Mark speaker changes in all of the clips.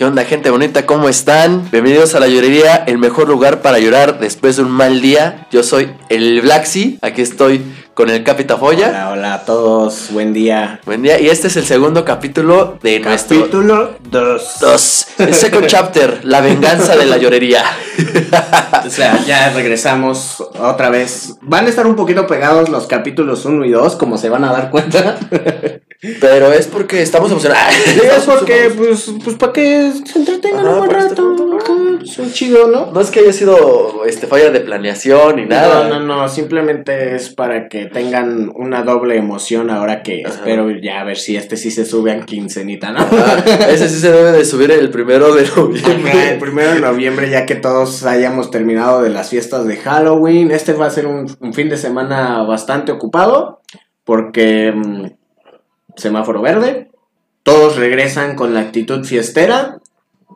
Speaker 1: ¿Qué onda, gente bonita? ¿Cómo están? Bienvenidos a la llorería, el mejor lugar para llorar después de un mal día. Yo soy el Blacksy, aquí estoy con el Capitafoya.
Speaker 2: Hola, hola a todos, buen día.
Speaker 1: Buen día, y este es el segundo capítulo de nuestro.
Speaker 2: Capítulo 2.
Speaker 1: Dos. El second chapter, la venganza de la llorería.
Speaker 2: O sea, ya regresamos otra vez. Van a estar un poquito pegados los capítulos 1 y 2, como se van a dar cuenta.
Speaker 1: Pero es porque estamos emocionados.
Speaker 2: Sí, es porque, pues, pues para que se entretengan
Speaker 1: Ajá,
Speaker 2: un buen rato. Ajá, Es un chido, ¿no?
Speaker 1: No es que haya sido este, falla de planeación ni nada.
Speaker 2: No, no, no, simplemente es para que tengan una doble emoción ahora que
Speaker 1: Ajá.
Speaker 2: espero ya a ver si este sí se sube a quincenita, ¿no?
Speaker 1: Ah, ese sí se debe de subir el primero de
Speaker 2: Ajá, el
Speaker 1: noviembre.
Speaker 2: primero de noviembre, ya que todos hayamos terminado de las fiestas de Halloween. Este va a ser un, un fin de semana bastante ocupado, porque mm, semáforo verde. Todos regresan con la actitud fiestera,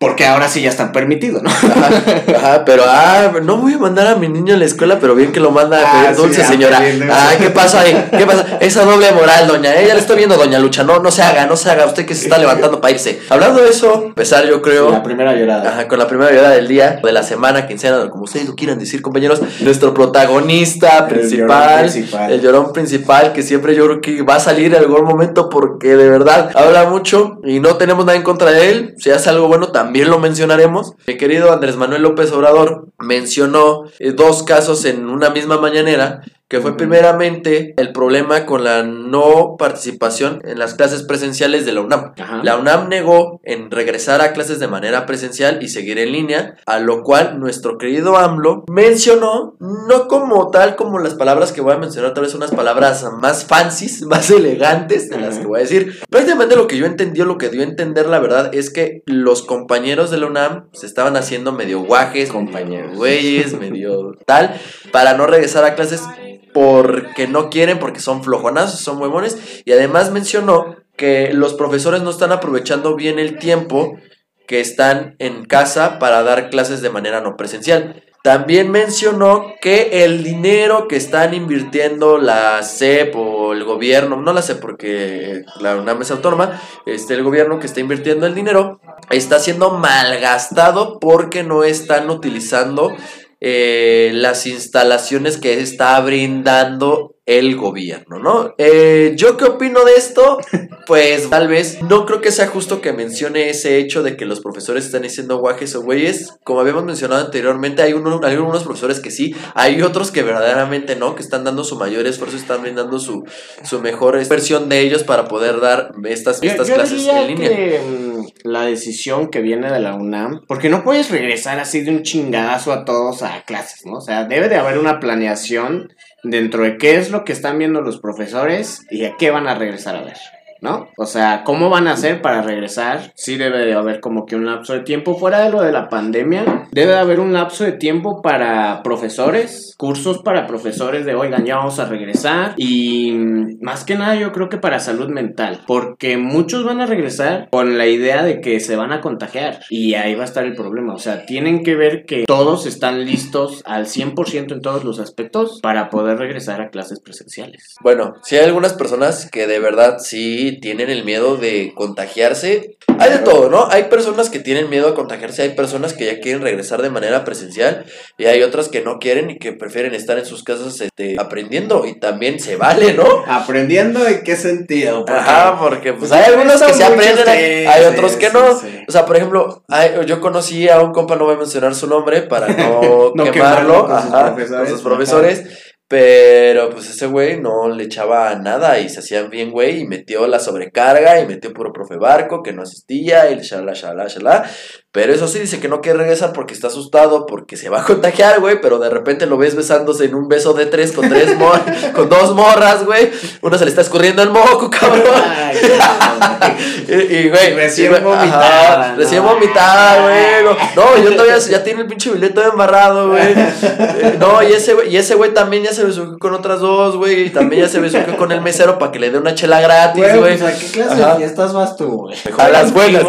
Speaker 2: porque ahora sí ya está permitido, ¿no?
Speaker 1: Ajá, ajá, pero ah, no voy a mandar a mi niño a la escuela, pero bien que lo manda a
Speaker 2: Ah, sí,
Speaker 1: dulce, señora.
Speaker 2: dulce.
Speaker 1: Ay, ¿qué pasa ahí? ¿Qué pasa? Esa doble moral, doña. Eh, ya le estoy viendo, doña Lucha. No, no se haga, no se haga. Usted que se está levantando para irse. Hablando de eso, empezar yo creo.
Speaker 2: La primera llorada.
Speaker 1: Ajá, con la primera vida del día, de la semana, quincena, como ustedes lo quieran decir, compañeros. Nuestro protagonista
Speaker 2: El
Speaker 1: principal,
Speaker 2: llorón principal.
Speaker 1: el llorón principal, que siempre yo creo que va a salir en algún momento porque de verdad habla mucho y no tenemos nada en contra de él. Si hace algo bueno, también lo mencionaremos. Mi querido Andrés Manuel López Obrador mencionó eh, dos casos en una misma mañanera. Que fue primeramente el problema con la no participación en las clases presenciales de la UNAM.
Speaker 2: Ajá.
Speaker 1: La UNAM negó en regresar a clases de manera presencial y seguir en línea, a lo cual nuestro querido AMLO mencionó, no como tal como las palabras que voy a mencionar, tal vez unas palabras más fancies, más elegantes de las
Speaker 2: Ajá.
Speaker 1: que voy a decir. Prácticamente lo que yo entendí, lo que dio a entender la verdad, es que los compañeros de la UNAM se estaban haciendo medio guajes,
Speaker 2: Compañeros.
Speaker 1: medio güeyes, medio tal, para no regresar a clases porque no quieren, porque son flojonazos, son huevones. Y además mencionó que los profesores no están aprovechando bien el tiempo que están en casa para dar clases de manera no presencial. También mencionó que el dinero que están invirtiendo la CEP o el gobierno, no la CEP porque la UNAM es autónoma, este, el gobierno que está invirtiendo el dinero está siendo malgastado porque no están utilizando eh, las instalaciones que está brindando el gobierno, ¿no? Eh, ¿Yo qué opino de esto? Pues tal vez no creo que sea justo que mencione ese hecho de que los profesores están diciendo guajes o güeyes. Como habíamos mencionado anteriormente, hay, uno- hay algunos profesores que sí, hay otros que verdaderamente no, que están dando su mayor esfuerzo, están brindando su, su mejor versión de ellos para poder dar estas, estas
Speaker 2: yo
Speaker 1: clases en línea.
Speaker 2: que mm, la decisión que viene de la UNAM, porque no puedes regresar así de un chingadazo a todos a clases, ¿no? O sea, debe de haber una planeación dentro de qué es lo que están viendo los profesores y a qué van a regresar a ver. ¿No? O sea, ¿cómo van a hacer para regresar? Sí debe de haber como que un lapso de tiempo fuera de lo de la pandemia. Debe de haber un lapso de tiempo para profesores, cursos para profesores de, oigan, ya vamos a regresar. Y más que nada yo creo que para salud mental, porque muchos van a regresar con la idea de que se van a contagiar. Y ahí va a estar el problema. O sea, tienen que ver que todos están listos al 100% en todos los aspectos para poder regresar a clases presenciales.
Speaker 1: Bueno, sí hay algunas personas que de verdad sí tienen el miedo de contagiarse. Hay de todo, ¿no? Hay personas que tienen miedo a contagiarse, hay personas que ya quieren regresar de manera presencial y hay otras que no quieren y que prefieren estar en sus casas este, aprendiendo y también se vale, ¿no?
Speaker 2: ¿Aprendiendo en qué sentido?
Speaker 1: Ajá, porque pues
Speaker 2: pues,
Speaker 1: hay algunos que se aprenden,
Speaker 2: que-
Speaker 1: hay
Speaker 2: sí,
Speaker 1: otros que
Speaker 2: sí,
Speaker 1: no.
Speaker 2: sí.
Speaker 1: O sea, por ejemplo, hay- yo conocí a un compa, no voy a mencionar su nombre para no,
Speaker 2: No
Speaker 1: quemarlo,
Speaker 2: quemarlo con sus
Speaker 1: ajá,
Speaker 2: profesores,
Speaker 1: con sus
Speaker 2: ajá.
Speaker 1: Pero pues ese güey no le echaba nada y se hacían bien, güey, y metió la sobrecarga y metió puro profe barco que no asistía y shalala, shalala, shalala. Pero eso sí dice que no quiere regresar porque está asustado, porque se va a contagiar, güey, pero de repente lo ves besándose en un beso de tres con tres mor con dos morras, güey. Uno se le está escurriendo el moco, cabrón.
Speaker 2: Ay.
Speaker 1: Y, y, güey,
Speaker 2: Recién
Speaker 1: y,
Speaker 2: vomitada,
Speaker 1: ajá,
Speaker 2: ¿no?
Speaker 1: Recién vomitada, güey. No, yo todavía ya tiene el pinche bilete embarrado, güey. Eh, No, y ese güey, y ese güey también ya se besuqueó con otras dos, güey. Y también ya se besuquó con el mesero para que le dé una chela gratis,
Speaker 2: Güey,
Speaker 1: güey.
Speaker 2: pues, ¿a qué clase de fiestas vas tú, güey?
Speaker 1: A las buenas,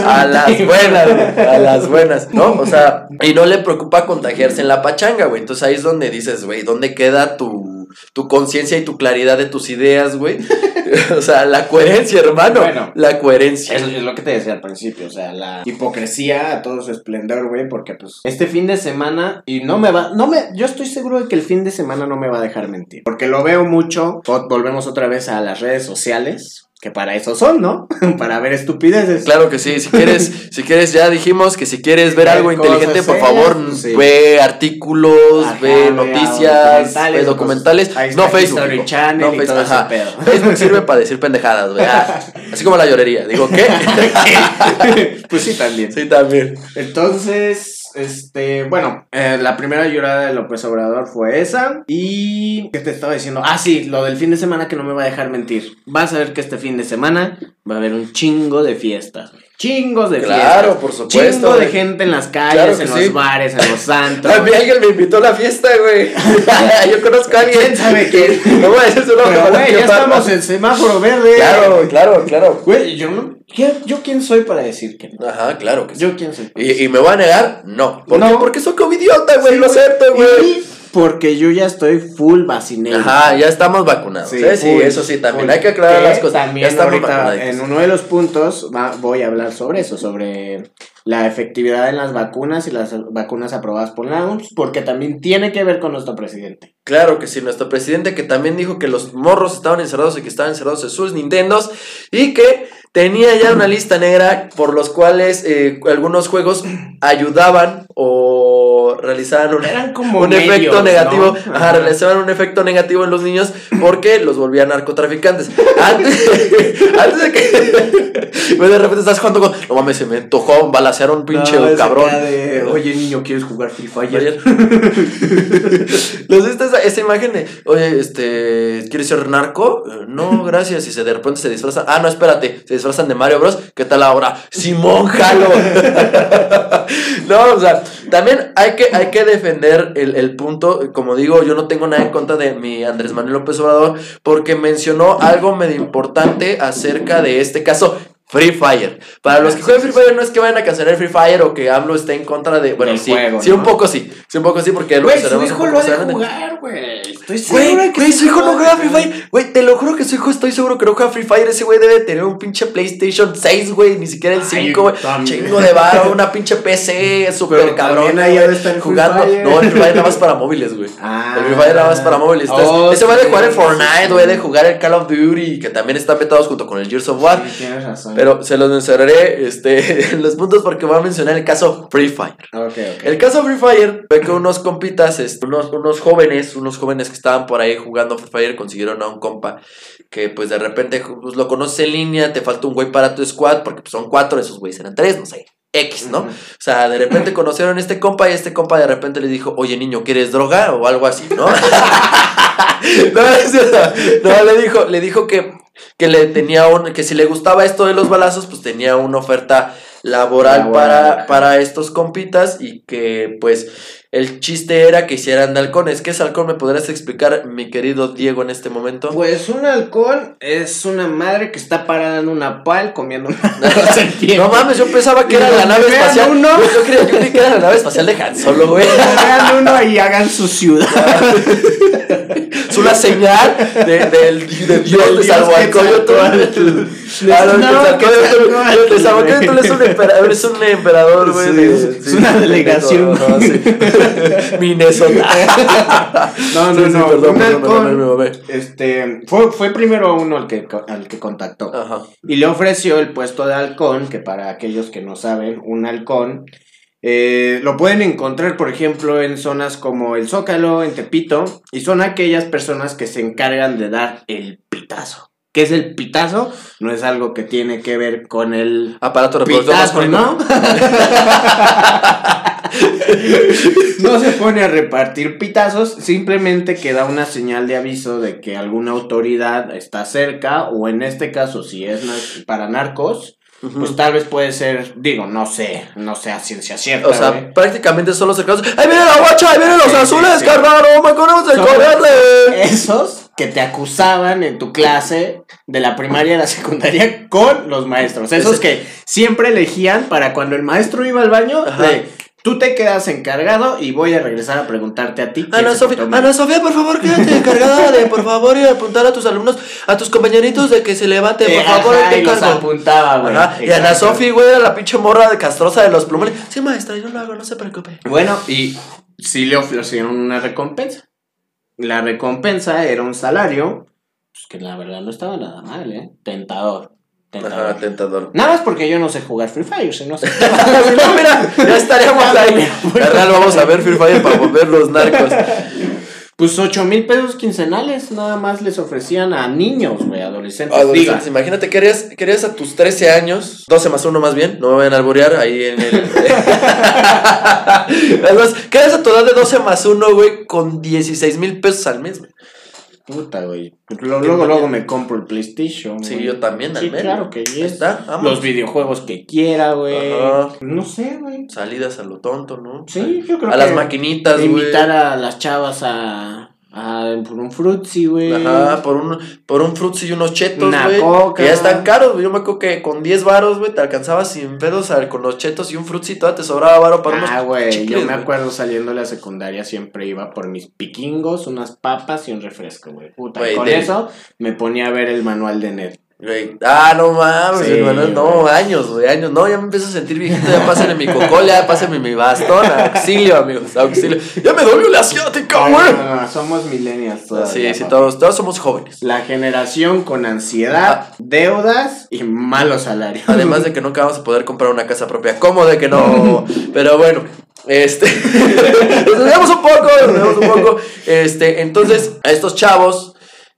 Speaker 1: a las buenas, güey, a las buenas, ¿no? O sea, y no le preocupa contagiarse en la pachanga, güey. Entonces ahí es donde dices, güey, ¿dónde queda tu tu conciencia y tu claridad de tus ideas, güey. o sea, la coherencia, hermano.
Speaker 2: Bueno.
Speaker 1: la coherencia.
Speaker 2: Es, es lo que te decía al principio, o sea, la hipocresía a todo su esplendor, güey, porque pues este fin de semana y no me va, no me, yo estoy seguro de que el fin de semana no me va a dejar mentir, porque lo veo mucho, volvemos otra vez a las redes sociales, que para eso son, ¿no? para ver estupideces.
Speaker 1: Claro que sí, si quieres, si quieres, ya dijimos que si quieres ver algo inteligente, por favor,
Speaker 2: pues, sí.
Speaker 1: ve artículos,
Speaker 2: Ajá,
Speaker 1: ve noticias,
Speaker 2: documentales,
Speaker 1: ve documentales,
Speaker 2: ahí
Speaker 1: no Facebook.
Speaker 2: History Channel
Speaker 1: no
Speaker 2: y
Speaker 1: Facebook,
Speaker 2: todo ese
Speaker 1: ajá.
Speaker 2: pedo.
Speaker 1: Facebook sirve para decir pendejadas, güey. así como la llorería, digo, ¿qué?
Speaker 2: pues sí, también.
Speaker 1: sí, también.
Speaker 2: Entonces, este, bueno, eh, la primera llorada de López Obrador fue esa. Y, ¿qué te estaba diciendo? Ah, sí, lo del fin de semana que no me va a dejar mentir. Vas a ver que este fin de semana va a haber un chingo de fiestas. güey. Chingos de
Speaker 1: Claro,
Speaker 2: fiestas.
Speaker 1: por supuesto,
Speaker 2: Chingo de
Speaker 1: güey.
Speaker 2: gente en las calles,
Speaker 1: Claro
Speaker 2: en
Speaker 1: sí.
Speaker 2: los bares, en los.
Speaker 1: A mí alguien me invitó a la fiesta, güey. Yo conozco a alguien.
Speaker 2: ¿Quién sabe quién?
Speaker 1: No voy a decir su nombre.
Speaker 2: Güey, ya estamos en semáforo verde.
Speaker 1: Claro, claro, claro.
Speaker 2: Güey, yo no. ¿qué- ¿Yo quién soy para decir que no?
Speaker 1: Ajá, claro que sí.
Speaker 2: ¿Yo quién soy?
Speaker 1: ¿Y, y me voy a negar? No. ¿Por qué?
Speaker 2: No.
Speaker 1: Porque soy como idiota, güey.
Speaker 2: Sí,
Speaker 1: lo acepto, güey.
Speaker 2: Y porque yo ya estoy full vacinado.
Speaker 1: Ajá, ya estamos vacunados. Sí, sí,
Speaker 2: full,
Speaker 1: eso sí, también.
Speaker 2: full.
Speaker 1: Hay que aclarar las cosas.
Speaker 2: También
Speaker 1: ya estamos
Speaker 2: ahorita en uno de los puntos va- voy a hablar sobre eso, sobre la efectividad en las vacunas y las vacunas aprobadas por la OMS, porque también tiene que ver con nuestro presidente.
Speaker 1: Claro que sí, nuestro presidente que también dijo que los morros estaban encerrados y que estaban encerrados en sus Nintendos y que tenía ya una lista negra por los cuales eh, algunos juegos ayudaban o realizaban un,
Speaker 2: Eran como
Speaker 1: un
Speaker 2: medios,
Speaker 1: efecto negativo, ajá,
Speaker 2: Ajá.
Speaker 1: realizaban un efecto negativo en los niños porque los volvían narcotraficantes. Antes, antes de que güey, de repente estás jugando con, no mames, se me antojó balasear a un pinche
Speaker 2: No,
Speaker 1: cabrón.
Speaker 2: de, Oye, niño, ¿quieres jugar Free Fire?
Speaker 1: ¿Los viste esa, esa imagen de, oye, este, ¿quieres ser narco? No, gracias. Y se de repente se disfrazan. Ah, no, espérate, se disfrazan de Mario Bros. ¿Qué tal ahora? Simón, jalo. no, o sea, también hay que, hay que defender el, el punto. Como digo, yo no tengo nada en contra de mi Andrés Manuel López Obrador porque mencionó algo medio importante acerca de este caso. Free Fire. Para los que juegan Free Fire no es que vayan a cancelar Free Fire o que AMLO esté en contra de... Bueno, sí,
Speaker 2: juego,
Speaker 1: sí,
Speaker 2: ¿no?
Speaker 1: un poco sí. Sí, un poco sí, porque lo
Speaker 2: Güey, su hijo lo ha
Speaker 1: más
Speaker 2: de
Speaker 1: adelante.
Speaker 2: jugar, güey. Estoy seguro
Speaker 1: Güey,
Speaker 2: que
Speaker 1: güey, su hijo no juega. Free Fire. Güey, te lo juro que su hijo estoy seguro que no juega Free Fire. Ese güey debe tener un pinche PlayStation 6, güey. Ni siquiera el
Speaker 2: Ay,
Speaker 1: 5, güey. Chingo de varo, una pinche PC súper cabrón.
Speaker 2: ahí
Speaker 1: güey, jugando. No, el Free Fire nada más para móviles, güey.
Speaker 2: Ah.
Speaker 1: el Free Fire nada más para móviles. Entonces,
Speaker 2: Oh,
Speaker 1: ese va de jugar el Fortnite, güey, de jugar el Call of Duty, que también están metados junto con el Gears of War.
Speaker 2: Sí, tienes razón.
Speaker 1: Pero se los mencionaré este, en los puntos porque voy a mencionar el caso Free Fire.
Speaker 2: Ok, ok.
Speaker 1: El caso Free Fire fue que unos compitas, este, unos, unos jóvenes, unos jóvenes que estaban por ahí jugando Free Fire consiguieron a un compa que pues de repente pues, lo conoces en línea, te falta un güey para tu squad porque pues, son cuatro, esos güeyes eran tres, no sé. X, ¿no? O sea, de repente conocieron a este compa y este compa de repente le dijo, oye niño, ¿quieres droga? O algo así, ¿no? no, cierto. No, le dijo, le dijo que, que le tenía un, que si le gustaba esto de los balazos, pues tenía una oferta laboral
Speaker 2: Laboral.
Speaker 1: para, para estos compitas y que pues el chiste era que hicieran de halcones. ¿Qué es halcón? ¿Me podrías explicar, mi querido Diego, en este momento?
Speaker 2: Pues un halcón es una madre que está parada en una pal comiendo serpiente.
Speaker 1: No mames, yo pensaba que
Speaker 2: Y
Speaker 1: era la nave espacial.
Speaker 2: uno.
Speaker 1: Yo, yo creí, yo creí que era la nave espacial de Han Solo, güey.
Speaker 2: Hagan uno y hagan su ciudad.
Speaker 1: Es una señal de, del de Dios
Speaker 2: Del
Speaker 1: de
Speaker 2: Dios
Speaker 1: Salvoalcoyotl.
Speaker 2: Quetzalcóatl.
Speaker 1: Ah, no,
Speaker 2: No,
Speaker 1: el Salvoalcoyotl
Speaker 2: güey.
Speaker 1: es un emperador, güey.
Speaker 2: Es una delegación.
Speaker 1: No, no, sí. Minnesota.
Speaker 2: No, no,
Speaker 1: Sí, sí,
Speaker 2: no.
Speaker 1: perdón,
Speaker 2: un
Speaker 1: perdón,
Speaker 2: halcón,
Speaker 1: perdón, me mamé.
Speaker 2: este, fue, fue primero uno al que, al que contactó.
Speaker 1: Ajá.
Speaker 2: Y le ofreció el puesto de halcón, que para aquellos que no saben, un halcón eh, lo pueden encontrar, por ejemplo, en zonas como el Zócalo, en Tepito, y son aquellas personas que se encargan de dar el pitazo. ¿Qué es el pitazo? No es algo que tiene que ver con el
Speaker 1: Aparato reproductor.
Speaker 2: ¿no? no se pone a repartir pitazos, simplemente que da una señal de aviso de que alguna autoridad está cerca, o en este caso, si es para narcos, pues tal vez puede ser, digo, no sé, no sé a ciencia cierta.
Speaker 1: O sea, prácticamente son los cercanos. ¡Ahí viene la guacha! ¡Ahí vienen los
Speaker 2: Sí,
Speaker 1: azules,
Speaker 2: sí.
Speaker 1: carnal! ¡No me de
Speaker 2: Son-
Speaker 1: correrle!
Speaker 2: Esos que te acusaban en tu clase de la primaria y la secundaria con los maestros. Esos que siempre elegían para cuando el maestro iba al baño, de, Tú te quedas encargado y voy a regresar a preguntarte a ti.
Speaker 1: Ana Sofía. Ana Sofía, por favor, quédate encargada de, por favor, ir a apuntar a tus alumnos, a tus compañeritos de que se levanten, por
Speaker 2: Eh,
Speaker 1: favor,
Speaker 2: ajá,
Speaker 1: te
Speaker 2: y los apuntaba, güey.
Speaker 1: Y Ana. Sofía, güey, era la pinche morra de castrosa de los plumones. Sí, maestra, yo lo hago, no se preocupe.
Speaker 2: Bueno, y sí le ofrecieron una recompensa. La recompensa era un salario, pues que la verdad no estaba nada mal, ¿eh? Tentador. Tentador.
Speaker 1: Ajá, tentador.
Speaker 2: Nada más porque yo no sé jugar Free Fire, si no sé.
Speaker 1: No, mira, ya estaríamos ahí. Carnal, vamos a ver Free Fire para volver los narcos.
Speaker 2: Pues 8 mil pesos quincenales nada más les ofrecían a niños, güey, adolescentes.
Speaker 1: Adolescentes,
Speaker 2: Diga,
Speaker 1: imagínate que querías, querías a tus 13 años, 12 más 1 más bien, no me vayan a alborear ahí en el. Además, querías a tu edad de 12 más 1, güey, con 16 mil pesos al mes, güey.
Speaker 2: Puta, güey. Luego, luego me compro el PlayStation.
Speaker 1: Sí,
Speaker 2: güey.
Speaker 1: yo también, al
Speaker 2: Sí,
Speaker 1: menos.
Speaker 2: claro que yes.
Speaker 1: está.
Speaker 2: Los videojuegos que quiera, güey.
Speaker 1: Ajá.
Speaker 2: No sé, güey.
Speaker 1: Salidas a lo tonto, ¿no?
Speaker 2: Sí, yo creo
Speaker 1: A
Speaker 2: que
Speaker 1: las maquinitas, güey.
Speaker 2: Invitar a las chavas a, a por un frutzi, güey.
Speaker 1: Ajá, por un, por un frutzi y unos chetos, güey. Que ya están caros, güey. Yo me acuerdo que con 10 varos, güey, te alcanzabas sin pedos a ver, con los chetos y un frutzi, todavía te sobraba varo para unos
Speaker 2: Ah, güey, yo me acuerdo saliendo de la secundaria siempre iba por mis piquingos, unas papas y un refresco, güey. Puta, y
Speaker 1: Güey,
Speaker 2: con
Speaker 1: de-
Speaker 2: eso me ponía a ver el manual de Ned.
Speaker 1: Güey, Ah, no mames,
Speaker 2: Sí,
Speaker 1: hermano, no, años, güey, años. No, ya me empiezo a sentir viejito, ya pásenme mi cocol, ya pásenme mi bastón, auxilio, amigos, auxilio. Ya me dolió la asiática,
Speaker 2: No,
Speaker 1: güey.
Speaker 2: no, no, somos millennials todavía.
Speaker 1: Sí, sí, todos, todos somos jóvenes.
Speaker 2: La generación con ansiedad, deudas y malos salarios.
Speaker 1: Además de que nunca vamos a poder comprar una casa propia. ¿Cómo de que no? Pero bueno, este. nos un poco, nos un poco. Este, entonces, a estos chavos.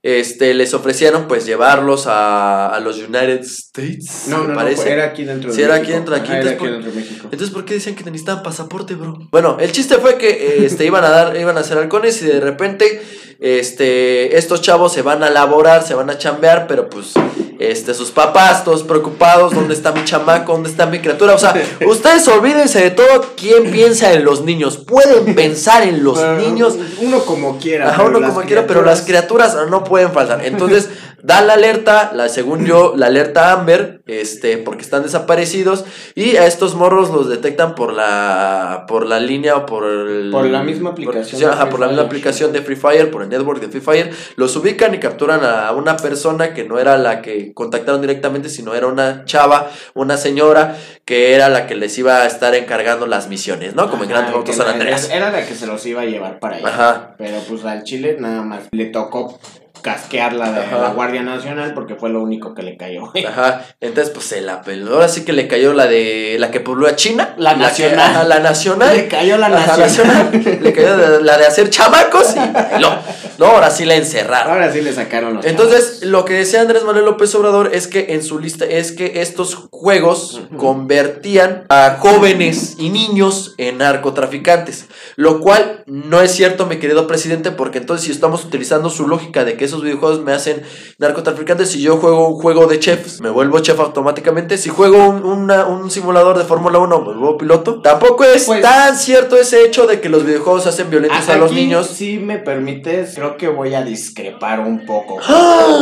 Speaker 1: Este, les ofrecieron pues llevarlos a, a los United States.
Speaker 2: No,
Speaker 1: me
Speaker 2: no, no,
Speaker 1: parece.
Speaker 2: era aquí dentro de
Speaker 1: Sí, era
Speaker 2: México.
Speaker 1: aquí dentro de aquí,
Speaker 2: Ajá, era
Speaker 1: entonces,
Speaker 2: aquí dentro de México.
Speaker 1: Entonces, ¿por qué decían que necesitaban pasaporte, bro? Bueno, el chiste fue que este, iban a dar, iban a hacer halcones y de repente este, estos chavos se van a laborar, se van a chambear, pero pues este, sus papás todos preocupados, ¿dónde está mi chamaco? ¿Dónde está mi criatura? O sea, ustedes olvídense de todo, ¿quién piensa en los niños? Pueden pensar en los
Speaker 2: Bueno,
Speaker 1: niños.
Speaker 2: Uno como quiera.
Speaker 1: Ajá, uno como quiera, pero las criaturas no pueden faltar. Entonces, dan la alerta, la según yo, la alerta Amber, este, porque están desaparecidos. Y a estos morros los detectan por la por la línea o por el-
Speaker 2: Por la misma aplicación
Speaker 1: por- ajá, la misma aplicación de Free Fire, por el network de Free Fire. Los ubican y capturan a una persona que no era la que contactaron directamente, sino era una chava, una señora, que era la que les iba a estar encargando las misiones, ¿no? Como en Theft Auto San Andreas.
Speaker 2: Era la que se los iba a llevar para allá.
Speaker 1: Ajá.
Speaker 2: Pero pues al Chile nada más le tocó casquearla de
Speaker 1: Ajá.
Speaker 2: la Guardia Nacional porque fue lo único que le cayó.
Speaker 1: Ajá, entonces pues se la peló. Ahora sí que le cayó la de la que pobló a China.
Speaker 2: La nacional.
Speaker 1: la nacional.
Speaker 2: Le cayó la
Speaker 1: Ajá,
Speaker 2: nacional.
Speaker 1: Le cayó la de hacer chamacos y no, no, ahora sí la encerraron.
Speaker 2: Ahora sí le sacaron los
Speaker 1: Entonces, lo que decía Andrés Manuel López Obrador es que en su lista es que estos juegos convertían a jóvenes y niños en narcotraficantes, lo cual no es cierto, mi querido presidente, porque entonces si estamos utilizando su lógica de que esos videojuegos me hacen narcotraficantes, si yo juego un juego de chefs, me vuelvo chef automáticamente, si juego un, una- un simulador de Fórmula 1, me vuelvo piloto, tampoco es
Speaker 2: Pues-
Speaker 1: tan cierto ese hecho de que los videojuegos hacen violentos a los
Speaker 2: Aquí,
Speaker 1: niños.
Speaker 2: Si me permites, creo que voy a discrepar un poco
Speaker 1: ¡Ah!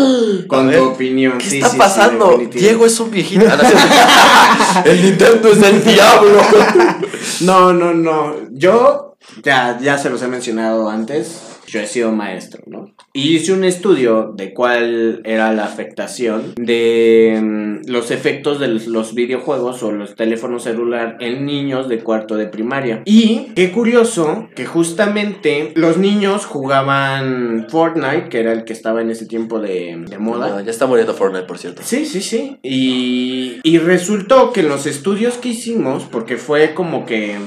Speaker 2: con
Speaker 1: ver,
Speaker 2: tu opinión.
Speaker 1: ¿Qué
Speaker 2: Sí,
Speaker 1: está
Speaker 2: sí,
Speaker 1: pasando? Diego es un viejito. Ah, el Nintendo es el diablo.
Speaker 2: No, no, no. Yo ya, ya se los he mencionado antes. Yo he sido maestro, ¿no? Y hice un estudio de cuál era la afectación de mm, los efectos de los, videojuegos o los teléfonos celular en niños de cuarto de primaria. Y qué curioso que justamente los niños jugaban Fortnite, que era el que estaba en ese tiempo de, de moda.
Speaker 1: No, ya está muriendo Fortnite, por cierto.
Speaker 2: Sí, sí, sí. Y, y resultó que en los estudios que hicimos, porque fue como que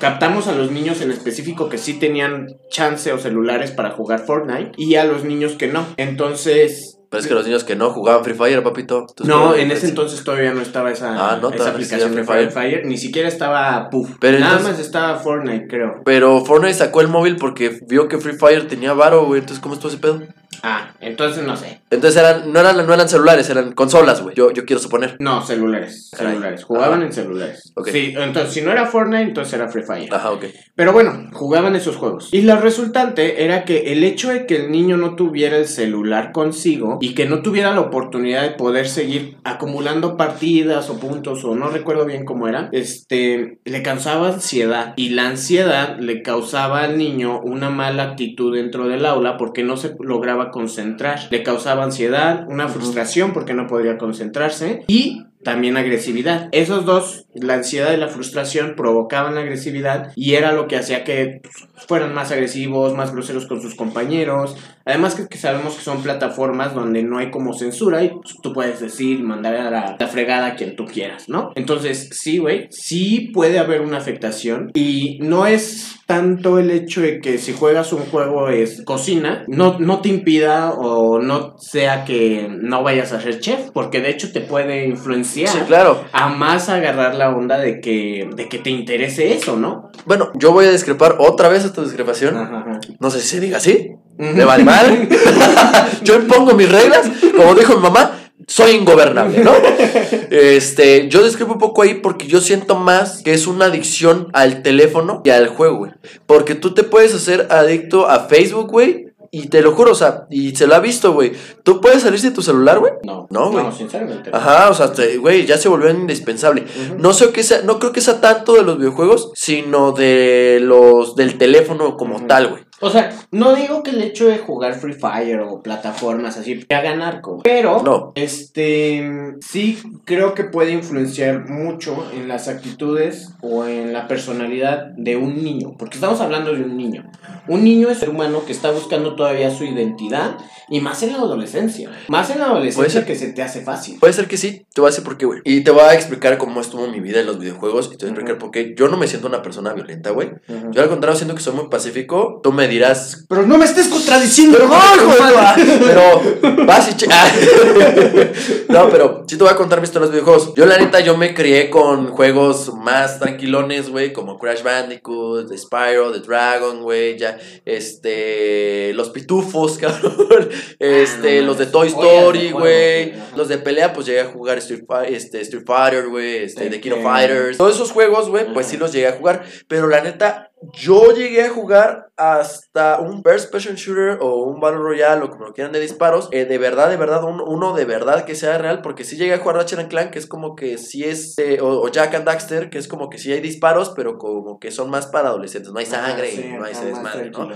Speaker 2: captamos a los niños en específico que sí tenían chance o celulares para jugar Fortnite y a los niños que no. Entonces...
Speaker 1: Pero es que los niños que no jugaban Free Fire, papito.
Speaker 2: No, en ese entonces todavía no estaba esa,
Speaker 1: Ah, no,
Speaker 2: esa aplicación Free
Speaker 1: Free
Speaker 2: Fire. Ni siquiera estaba Puff.
Speaker 1: Pero
Speaker 2: Nada
Speaker 1: entonces-
Speaker 2: más estaba Fortnite, creo.
Speaker 1: Pero Fortnite sacó el móvil porque vio que Free Fire tenía varo, güey. Entonces, ¿cómo estuvo ese pedo?
Speaker 2: Ah, entonces no sé.
Speaker 1: Entonces eran, no, eran, no eran celulares, eran consolas, güey. Yo, yo quiero suponer.
Speaker 2: No, celulares.
Speaker 1: Caray.
Speaker 2: Celulares. Jugaban
Speaker 1: Ajá.
Speaker 2: en celulares.
Speaker 1: Ok.
Speaker 2: Sí, entonces si no era Fortnite, entonces era Free Fire.
Speaker 1: Ajá, ok.
Speaker 2: Pero bueno, jugaban esos juegos. Y la resultante era que el hecho de que el niño no tuviera el celular consigo y que no tuviera la oportunidad de poder seguir acumulando partidas o puntos o no recuerdo bien cómo era, este, le causaba ansiedad. Y la ansiedad le causaba al niño una mala actitud dentro del aula porque no se lograba concentrar. Le causaba ansiedad, una frustración porque no podría concentrarse y también agresividad. Esos dos, la ansiedad y la frustración, provocaban la agresividad y era lo que hacía que pues, fueran más agresivos, más groseros con sus compañeros. Además que, que sabemos que son plataformas donde no hay como censura y pues, tú puedes decir, mandar a la, la fregada a quien tú quieras, ¿no? Entonces, sí, güey, sí puede haber una afectación y no es tanto el hecho de que si juegas un juego es cocina, no, no te impida o no sea que no vayas a ser chef, porque de hecho te puede influenciar
Speaker 1: Sí, claro.
Speaker 2: a más agarrar la onda de que, de que te interese eso, ¿no?
Speaker 1: Bueno, yo voy a discrepar otra vez esta discrepación.
Speaker 2: Ajá.
Speaker 1: No sé si se diga así. Me vale madre. yo impongo mis reglas. Como dijo mi mamá, soy ingobernable, ¿no? Este, yo discrepo un poco ahí porque yo siento más que es una adicción al teléfono y al juego, güey. Porque tú te puedes hacer adicto a Facebook, güey. Y te lo juro, o sea, y se lo ha visto, güey. Tú puedes salir de tu celular, güey.
Speaker 2: No,
Speaker 1: No, güey.
Speaker 2: No, sinceramente.
Speaker 1: Ajá, o sea, güey, ya se volvió indispensable. No sé qué sea, no creo que sea tanto de los videojuegos, sino de los del teléfono como tal, güey.
Speaker 2: O sea, no digo que el hecho de jugar Free Fire o plataformas así haga narco, pero
Speaker 1: No.
Speaker 2: este sí creo que puede influenciar mucho en las actitudes o en la personalidad de un niño, porque estamos hablando de un niño. Un niño es ser humano que está buscando todavía su identidad y más en la adolescencia. Más en la adolescencia que se te hace fácil.
Speaker 1: Puede ser que sí, te voy a decir por qué, güey. Y te voy a explicar cómo estuvo mi vida en los videojuegos y te voy a explicar
Speaker 2: Ujú.
Speaker 1: por qué. Yo no me siento una persona violenta, güey. Yo al contrario siento que soy muy pacífico. Tú me dirás...
Speaker 2: Pero no me estés contradiciendo.
Speaker 1: Pero no, Pero vas y che- Ah. No, pero sí te voy a contar mi historia de los videojuegos. Yo, la neta, yo me crié con juegos más tranquilones, güey, como Crash Bandicoot, The Spyro, The Dragon, güey, ya, este, los pitufos, cabrón, este,
Speaker 2: no
Speaker 1: los de. Toy Story, güey, los de pelea, pues llegué a jugar Street, este, Street Fighter, güey, este, The King of. Fighters, todos esos juegos, güey, pues sí los llegué a jugar, pero la neta, yo llegué a jugar hasta un First Person Shooter o un Battle Royale o como lo quieran de disparos. eh, de verdad, de verdad, un- uno de verdad que sea real. Porque sí llegué a jugar Ratchet and Clank, que es como que sí es. eh, o, o Jack and Daxter, que es como que sí hay disparos, pero como que son más para adolescentes. No hay sangre
Speaker 2: Ah, sí,
Speaker 1: y no hay
Speaker 2: más
Speaker 1: desmadre, ¿no?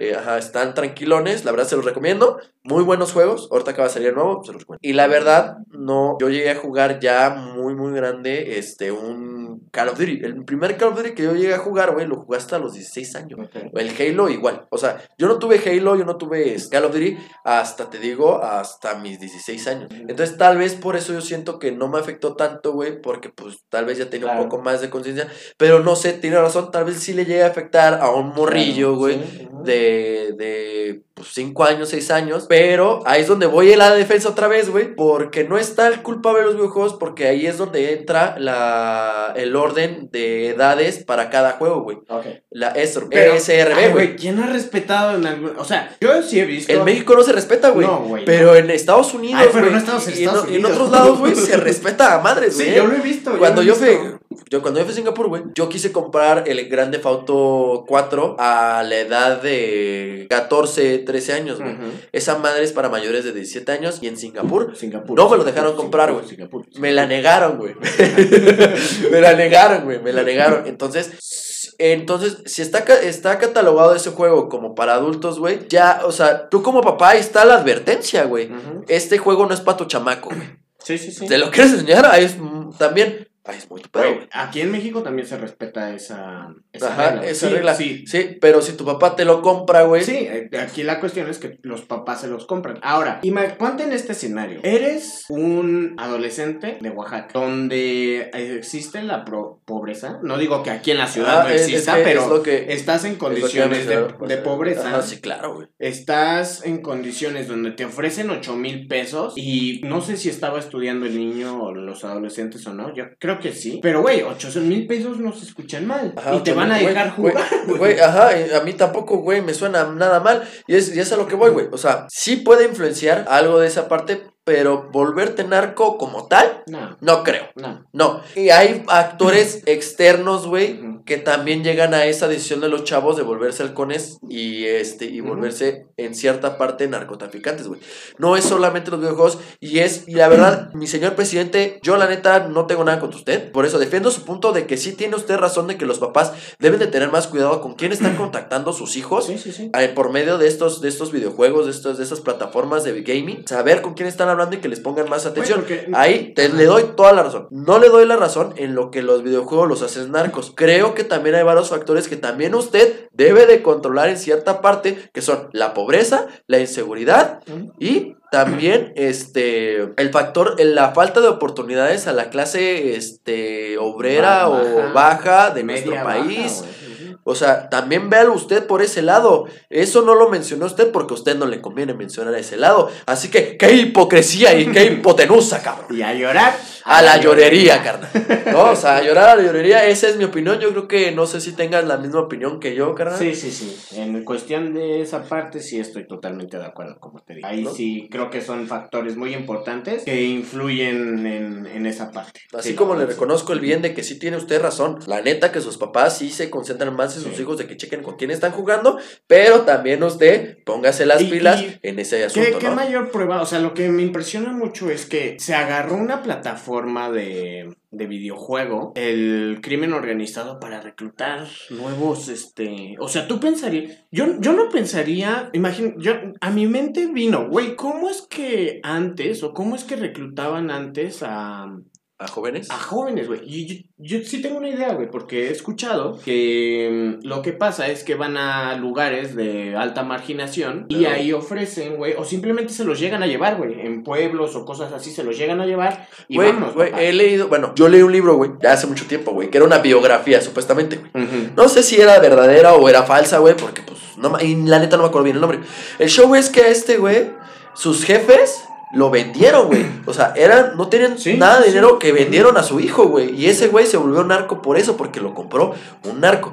Speaker 1: Eh, ajá, están tranquilones, la verdad se los recomiendo. Muy buenos juegos. Ahorita acaba de salir el nuevo, se los recomiendo. Y la verdad, no, yo llegué a jugar ya muy, muy grande, este, un Call of Duty. El primer Call of Duty que yo llegué a jugar, güey, lo jugué hasta los 16 años. El Halo igual. O sea, yo no tuve Halo, yo no tuve este, Call of Duty hasta, te digo, hasta mis 16 años. Entonces, tal vez por eso yo siento que no me afectó tanto, güey, porque pues tal vez ya tenía
Speaker 2: Claro.
Speaker 1: un poco más de conciencia. Pero no sé, tiene razón, tal vez sí le llegue a afectar a un morrillo,
Speaker 2: Claro,
Speaker 1: güey,
Speaker 2: sí,
Speaker 1: de, de 5 años, 6 años. Pero ahí es donde voy a la defensa otra vez, güey, porque no está el culpable de los videojuegos, porque ahí es donde entra la, el orden de edades para cada juego, güey.
Speaker 2: Ok.
Speaker 1: La ESR,
Speaker 2: Pero, ay,
Speaker 1: güey.
Speaker 2: ¿Quién ha respetado en algún.? O sea, yo sí he visto.
Speaker 1: En México no se respeta, güey.
Speaker 2: No, güey,
Speaker 1: Pero en Estados Unidos,
Speaker 2: Ay, pero
Speaker 1: güey,
Speaker 2: no estamos en
Speaker 1: y
Speaker 2: Estados
Speaker 1: y en
Speaker 2: Unidos.
Speaker 1: otros lados, güey, se respeta a madres,
Speaker 2: Sí,
Speaker 1: güey.
Speaker 2: yo lo he visto.
Speaker 1: Cuando
Speaker 2: lo
Speaker 1: yo
Speaker 2: he
Speaker 1: fui. Yo cuando yo fui a Singapur, güey, yo quise comprar el Grande Auto 4 a la edad de 14, 13 años, güey.
Speaker 2: Ujú.
Speaker 1: Esa madre es para mayores de 17 años y en Singapur
Speaker 2: Singapur.
Speaker 1: No me lo
Speaker 2: Singapur,
Speaker 1: dejaron comprar, güey.
Speaker 2: Singapur,
Speaker 1: me la negaron, güey. me la negaron, güey, me la negaron. Entonces, entonces si está está catalogado ese juego como para adultos, güey, ya, o sea, tú como papá ahí está la advertencia, güey. Este juego no es para tu chamaco, güey.
Speaker 2: Sí, sí, sí.
Speaker 1: ¿Te lo quieres enseñar? Ahí es mm, también. Es muy tu pedo,
Speaker 2: Güey,
Speaker 1: güey.
Speaker 2: aquí en México también se respeta esa, esa
Speaker 1: Ajá,
Speaker 2: regla.
Speaker 1: esa
Speaker 2: Sí,
Speaker 1: regla.
Speaker 2: Sí,
Speaker 1: Sí, pero si tu papá te lo compra, güey.
Speaker 2: Sí, eh, aquí la cuestión es que los papás se los compran. Ahora, ima- ponte en este escenario. Eres un adolescente de Oaxaca, donde existe la pro- pobreza. No digo que aquí en la ciudad
Speaker 1: Ah,
Speaker 2: no
Speaker 1: es- es
Speaker 2: exista, pero
Speaker 1: es lo que-
Speaker 2: estás en
Speaker 1: es
Speaker 2: condiciones de, pobreza.
Speaker 1: Ajá, sí, claro, güey.
Speaker 2: Estás en condiciones donde te ofrecen 8 mil pesos y no sé si estaba estudiando el niño o los adolescentes o no. Yo creo creo que sí. Pero, güey, 800 mil pesos no se escuchan mal.
Speaker 1: Ajá,
Speaker 2: y te van a dejar
Speaker 1: güey,
Speaker 2: jugar, güey.
Speaker 1: Ajá, a mí tampoco, güey, me suena nada mal. Y es, y es a lo que voy, güey. O sea, sí puede influenciar algo de esa parte, pero volverte narco como tal,
Speaker 2: No,
Speaker 1: no creo.
Speaker 2: no.
Speaker 1: No. Y hay actores externos, güey. Que también llegan a esa decisión de los chavos de volverse halcones y este y volverse en cierta parte narcotraficantes, güey. No es solamente los videojuegos y es y la verdad, mi señor presidente, yo la neta no tengo nada contra usted, por eso defiendo su punto de que sí tiene usted razón de que los papás deben de tener más cuidado con quién están contactando sus hijos.
Speaker 2: Sí, sí, sí.
Speaker 1: eh, Por medio de estos, de estos videojuegos, de, estos, de estas plataformas de gaming, saber con quién están hablando y que les pongan más atención. Ahí te, le doy toda la razón. No le doy la razón en lo que los videojuegos los hacen narcos. Creo que también hay varios factores que también usted debe de controlar en cierta parte, que son la pobreza, la inseguridad y también este el factor la falta de oportunidades a la clase este obrera
Speaker 2: Baja,
Speaker 1: o baja de nuestro
Speaker 2: baja,
Speaker 1: país. O sea, también véalo usted por ese lado. Eso no lo mencionó usted porque a usted no le conviene mencionar ese lado. Así que, qué hipocresía y qué hipotenusa, cabrón.
Speaker 2: Y a llorar.
Speaker 1: A la llorería, carnal. No, o sea, a llorar a la llorería, esa es mi opinión. Yo creo que no sé si tengas la misma opinión que yo, carnal.
Speaker 2: Sí, sí, sí. En cuestión de esa parte sí estoy totalmente de acuerdo, como te digo. Ahí
Speaker 1: ¿No?
Speaker 2: sí creo que son factores muy importantes que influyen en, en esa parte.
Speaker 1: Así
Speaker 2: Sí,
Speaker 1: como le reconozco el bien de que sí tiene usted razón. La neta que sus papás sí se concentran más en sus
Speaker 2: Sí.
Speaker 1: hijos de que chequen con quién están jugando, pero también usted póngase las
Speaker 2: Y-
Speaker 1: pilas
Speaker 2: y-
Speaker 1: en ese
Speaker 2: ¿Qué,
Speaker 1: asunto,
Speaker 2: qué
Speaker 1: ¿no?
Speaker 2: mayor prueba? O sea, lo que me impresiona mucho es que se agarró una plataforma de, de videojuego, el crimen organizado, para reclutar nuevos, este... O sea, tú pensarías... Yo, yo no pensaría... Imagina, yo, a mi mente vino, güey, ¿cómo es que antes, o cómo es que reclutaban antes a...
Speaker 1: ¿A jóvenes?
Speaker 2: A jóvenes, güey. Y yo, yo sí tengo una idea, güey, porque he escuchado que mm, lo que pasa es que van a lugares de alta marginación y ahí ofrecen, güey, o simplemente se los llegan a llevar, güey, en pueblos o cosas así, se los llegan a llevar y
Speaker 1: Güey, güey, he leído, bueno, yo leí un libro, güey, ya hace mucho tiempo, güey, que era una biografía, supuestamente, güey. No sé si era verdadera o era falsa, güey, porque pues, no, y la neta no me acuerdo bien el nombre. El show es que a este, güey, sus jefes lo vendieron, güey. O sea, eran, no tenían
Speaker 2: Sí,
Speaker 1: nada de
Speaker 2: sí.
Speaker 1: dinero que vendieron a su hijo, güey. Y ese güey se volvió narco por eso, porque lo compró un narco.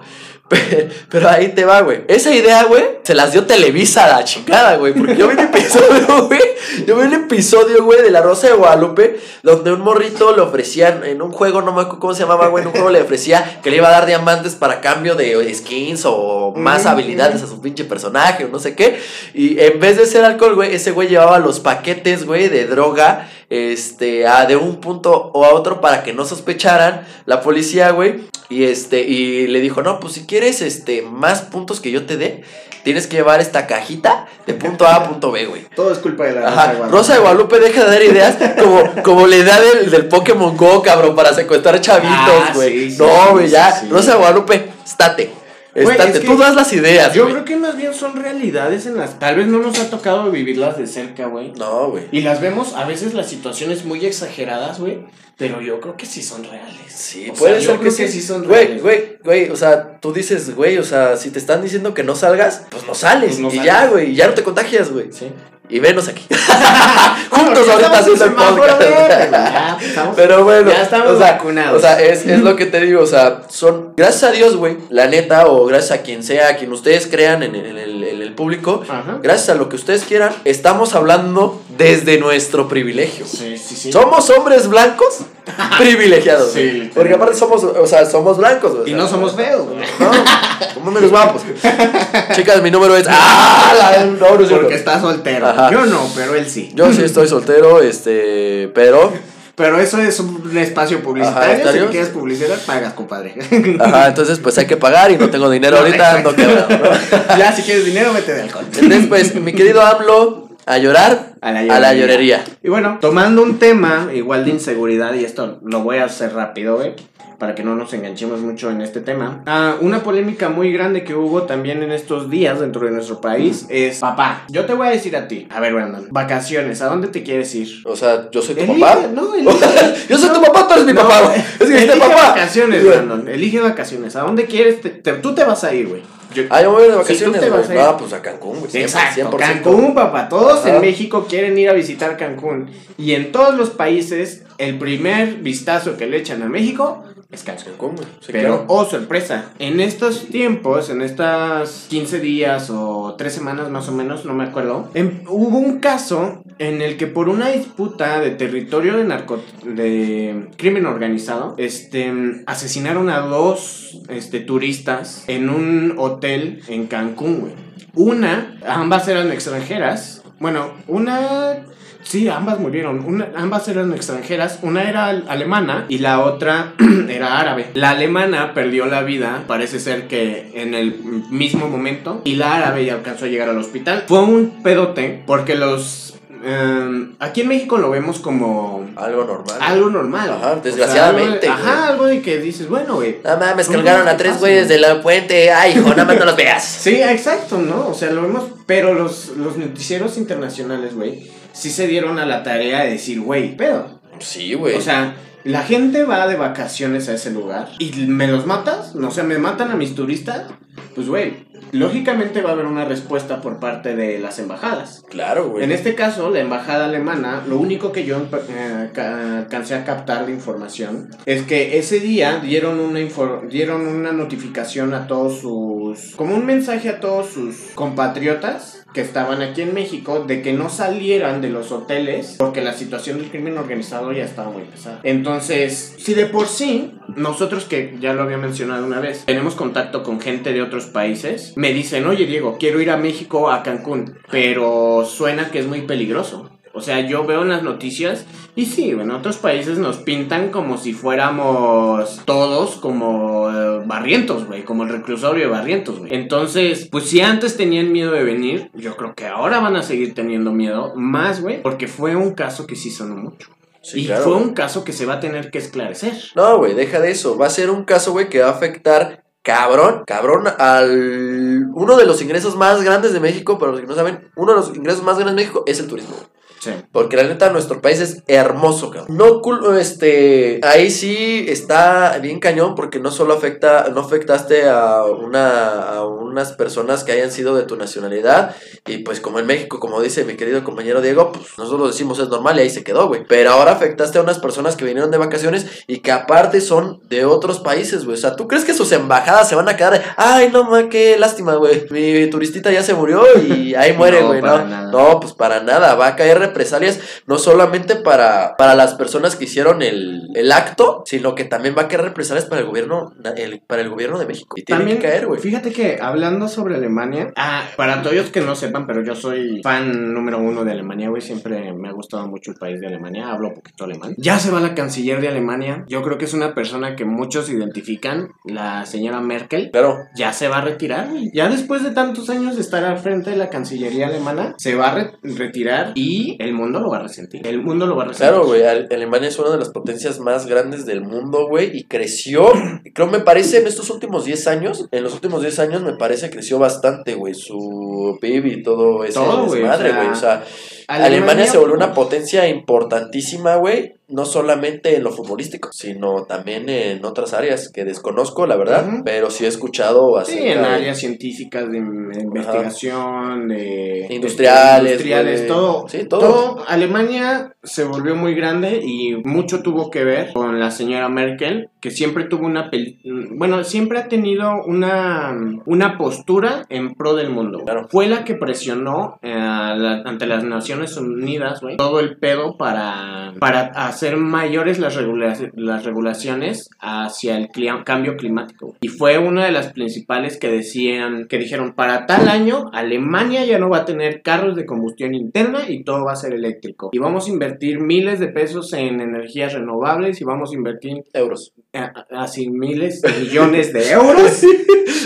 Speaker 1: Pe- Pero ahí te va, güey. Esa idea, güey, se las dio Televisa a la chingada, güey. Porque yo vi un episodio, güey. Yo vi un episodio, güey, de La Rosa de Guadalupe, donde un morrito le ofrecían, en un juego, no me acuerdo cómo se llamaba, güey, en un juego le ofrecía que le iba a dar diamantes para cambio de skins o más habilidades a su pinche personaje o no sé qué. Y en vez de ser alcohol, güey, ese güey llevaba los paquetes, güey, de droga, este, a de un punto o a otro para que no sospecharan la policía, güey. Y este, y le dijo, no, pues si quieres, este, más puntos que yo te dé, tienes que llevar esta cajita de punto A a punto B, güey.
Speaker 2: Todo es culpa de la
Speaker 1: Ajá, Rosa de Guadalupe deja de dar ideas como, como la idea del, del Pokémon Go, cabrón, para secuestrar chavitos,
Speaker 2: Ah,
Speaker 1: güey.
Speaker 2: sí, sí,
Speaker 1: no, güey,
Speaker 2: sí,
Speaker 1: ya.
Speaker 2: sí.
Speaker 1: Rosa de Guadalupe, estate.
Speaker 2: Güey,
Speaker 1: Estate.
Speaker 2: es que
Speaker 1: Tú das las ideas,
Speaker 2: Yo
Speaker 1: güey.
Speaker 2: creo que más bien son realidades en las... Tal vez no nos ha tocado vivirlas de cerca, güey.
Speaker 1: No, güey.
Speaker 2: Y las vemos a veces las situaciones muy exageradas, güey. Pero yo creo que sí son reales.
Speaker 1: Sí,
Speaker 2: O
Speaker 1: puede
Speaker 2: sea, yo
Speaker 1: ser que
Speaker 2: creo
Speaker 1: sí.
Speaker 2: sí son
Speaker 1: Güey,
Speaker 2: reales.
Speaker 1: güey, güey, o sea, tú dices, güey, o sea, si te están diciendo que no salgas, pues no sales.
Speaker 2: Pues no
Speaker 1: y
Speaker 2: sales.
Speaker 1: ya, güey, y ya no te contagias, güey.
Speaker 2: Sí.
Speaker 1: Y venos aquí.
Speaker 2: Juntos
Speaker 1: ahorita haciendo el podcast.
Speaker 2: Ya, estamos,
Speaker 1: Pero bueno,
Speaker 2: ya estamos
Speaker 1: o sea,
Speaker 2: vacunados.
Speaker 1: O sea, es, es lo que te digo, o sea, son, gracias a Dios, güey, la neta, o gracias a quien sea, a quien ustedes crean en, el- en el, en el público,
Speaker 2: Ajá.
Speaker 1: gracias a lo que ustedes quieran, estamos hablando desde nuestro privilegio.
Speaker 2: Sí, sí, sí.
Speaker 1: Somos hombres blancos privilegiados,
Speaker 2: Sí.
Speaker 1: Porque aparte somos, o sea, somos blancos, güey.
Speaker 2: Y no somos feos, güey.
Speaker 1: No, somos menos guapos. Chicas, mi número es. ¡Ah! La, no, no.
Speaker 2: Porque está soltero.
Speaker 1: Ajá.
Speaker 2: Yo no, pero él sí.
Speaker 1: Yo sí estoy soltero, este. Pero.
Speaker 2: Pero eso es un espacio
Speaker 1: Ajá,
Speaker 2: publicitario.
Speaker 1: ¿estarios?
Speaker 2: si quieres publicidad, pagas, compadre.
Speaker 1: Ajá, entonces pues hay que pagar y no tengo dinero
Speaker 2: No,
Speaker 1: ahorita, ando quebrado, ¿no?
Speaker 2: ya, si quieres dinero, vete de alcohol.
Speaker 1: Entonces, pues, mi querido AMLO, a llorar,
Speaker 2: A la
Speaker 1: a la llorería.
Speaker 2: Y bueno, tomando un tema igual de inseguridad, y esto lo voy a hacer rápido, güey, para que no nos enganchemos mucho en este tema. Ah, una polémica muy grande que hubo también en estos días dentro de nuestro país es, papá, yo te voy a decir a ti, a ver, Brandon, vacaciones, ¿a dónde te quieres ir?
Speaker 1: O sea, yo soy tu
Speaker 2: Elige-
Speaker 1: papá.
Speaker 2: no, elige-
Speaker 1: yo soy tu papá, tú eres mi papá, güey. Es que
Speaker 2: elige
Speaker 1: este papá.
Speaker 2: vacaciones, Brandon, elige vacaciones, ¿a dónde quieres? te- te- tú te vas a ir, güey. Yo-
Speaker 1: Ah, yo voy de
Speaker 2: Si tú
Speaker 1: vacaciones,
Speaker 2: te vas
Speaker 1: güey.
Speaker 2: a ir-
Speaker 1: No, pues a Cancún, güey. 100%,
Speaker 2: Exacto,
Speaker 1: 100%.
Speaker 2: Cancún, papá. Todos
Speaker 1: Ajá.
Speaker 2: en México quieren ir a visitar Cancún. Y en todos los países, el primer vistazo que le echan a México es Cancún.
Speaker 1: Cancún. Sí,
Speaker 2: Pero,
Speaker 1: claro.
Speaker 2: oh sorpresa, en estos tiempos, en estas 15 días o 3 semanas más o menos, no me acuerdo, em- hubo un caso en el que por una disputa de territorio de narco de crimen organizado, este asesinaron a dos este, turistas en un hotel en Cancún, güey. Una, ambas eran extranjeras. Bueno, una Sí, ambas murieron. Una- ambas eran extranjeras. Una era al- alemana y la otra era árabe. La alemana perdió la vida, parece ser que en el mismo momento. Y la árabe ya alcanzó a llegar al hospital. Fue un pedote porque los... eh, aquí en México lo vemos como
Speaker 1: Algo normal.
Speaker 2: algo normal.
Speaker 1: Ajá,
Speaker 2: O sea,
Speaker 1: desgraciadamente,
Speaker 2: algo de- ajá, algo de que dices, bueno, güey.
Speaker 1: No mames,
Speaker 2: no,
Speaker 1: a tres güeyes
Speaker 2: güey.
Speaker 1: de la puente. Ay, hijo, nada más no los veas.
Speaker 2: Sí, exacto, ¿no? O sea, lo vemos, pero los, los noticieros internacionales, güey, sí se dieron a la tarea de decir, güey, pedo.
Speaker 1: Sí, güey.
Speaker 2: O sea, la gente va de vacaciones a ese lugar y me los matas, no o sea, me matan a mis turistas, pues, güey, lógicamente va a haber una respuesta por parte de las embajadas.
Speaker 1: claro, güey.
Speaker 2: En este caso, la embajada alemana, lo único que yo eh, ca- alcancé a captar de información es que ese día dieron una, dieron una notificación a todos sus, como un mensaje a todos sus compatriotas que estaban aquí en México de que no salieran de los hoteles porque la situación del crimen organizado ya estaba muy pesada. Entonces, si de por sí, nosotros que ya lo había mencionado una vez, tenemos contacto con gente de otros países, me dicen, oye Diego, quiero ir a México, a Cancún, pero suena que es muy peligroso. O sea, yo veo en las noticias y sí, en otros países nos pintan como si fuéramos todos como eh, barrientos, güey, como el reclusorio de barrientos, güey. Entonces, pues si antes tenían miedo de venir, yo creo que ahora van a seguir teniendo miedo, más, güey, porque fue un caso que sí sonó mucho.
Speaker 1: Sí,
Speaker 2: y
Speaker 1: claro,
Speaker 2: fue un caso que se va a tener que esclarecer.
Speaker 1: No, güey, deja de eso. Va a ser un caso, güey, que va a afectar cabrón, cabrón al uno de los ingresos más grandes de México, para los que no saben, uno de los ingresos más grandes de México es el turismo.
Speaker 2: Sí.
Speaker 1: Porque la neta, nuestro país es hermoso, cabrón. No, cul- este, ahí sí está bien cañón porque no solo afecta, no afectaste a una, a unas personas que hayan sido de tu nacionalidad y pues como en México, como dice mi querido compañero Diego, pues nosotros decimos es normal y ahí se quedó, güey. Pero ahora afectaste a unas personas que vinieron de vacaciones y que aparte son de otros países, güey. O sea, ¿tú crees que sus embajadas se van a quedar? de, Ay, no, ma, qué lástima, güey. Mi turistita ya se murió y ahí muere,
Speaker 2: No,
Speaker 1: güey. no,
Speaker 2: nada.
Speaker 1: no, pues para nada. Va a caer represalias no solamente para, para las personas que hicieron el, el acto, sino que también va a caer represalias para el gobierno, el- para el gobierno de México. Y tiene
Speaker 2: También,
Speaker 1: que caer, güey.
Speaker 2: fíjate que hablando sobre Alemania, ah, para todos que no sepan, pero yo soy fan número uno de Alemania, güey, siempre me ha gustado mucho el país de Alemania, hablo poquito alemán. Ya se va la canciller de Alemania, yo creo que es una persona que muchos identifican, la señora Merkel.
Speaker 1: Claro.
Speaker 2: Ya se va a retirar, güey. Ya después de tantos años de estar al frente de la Cancillería alemana, se va a re- retirar y el mundo lo va a resentir. El mundo lo va a resentir.
Speaker 1: Claro, güey, Ale- Alemania es una de las potencias más grandes del mundo, güey, y creció, creo me parece en estos últimos 10 años, en los últimos 10 años me parece creció bastante, güey, su PIB y todo ese
Speaker 2: Todo, güey,
Speaker 1: desmadre,
Speaker 2: o sea,
Speaker 1: güey, o sea, Alemania, se volvió una potencia importantísima, güey, no solamente en lo futbolístico, sino también en otras áreas que desconozco, la verdad, pero sí he escuchado
Speaker 2: Sí,
Speaker 1: acerca
Speaker 2: en áreas científicas de in- investigación, de
Speaker 1: Industriales,
Speaker 2: industriales, todo,
Speaker 1: Sí, todo.
Speaker 2: todo. Alemania se volvió muy grande y mucho tuvo que ver con la señora Merkel, que siempre tuvo una bueno, siempre ha tenido una, una postura en pro del mundo.
Speaker 1: Claro.
Speaker 2: Fue la que presionó eh, la- ante las Naciones Unidas, todo el pedo para, para hacer mayores las, regula- las regulaciones hacia el clia- cambio climático. Y fue una de las principales que decían, que dijeron, para tal año Alemania ya no va a tener carros de combustión interna y todo va a ser eléctrico. Y vamos a invertir miles de pesos en energías renovables y vamos a invertir
Speaker 1: euros.
Speaker 2: así miles de millones de euros.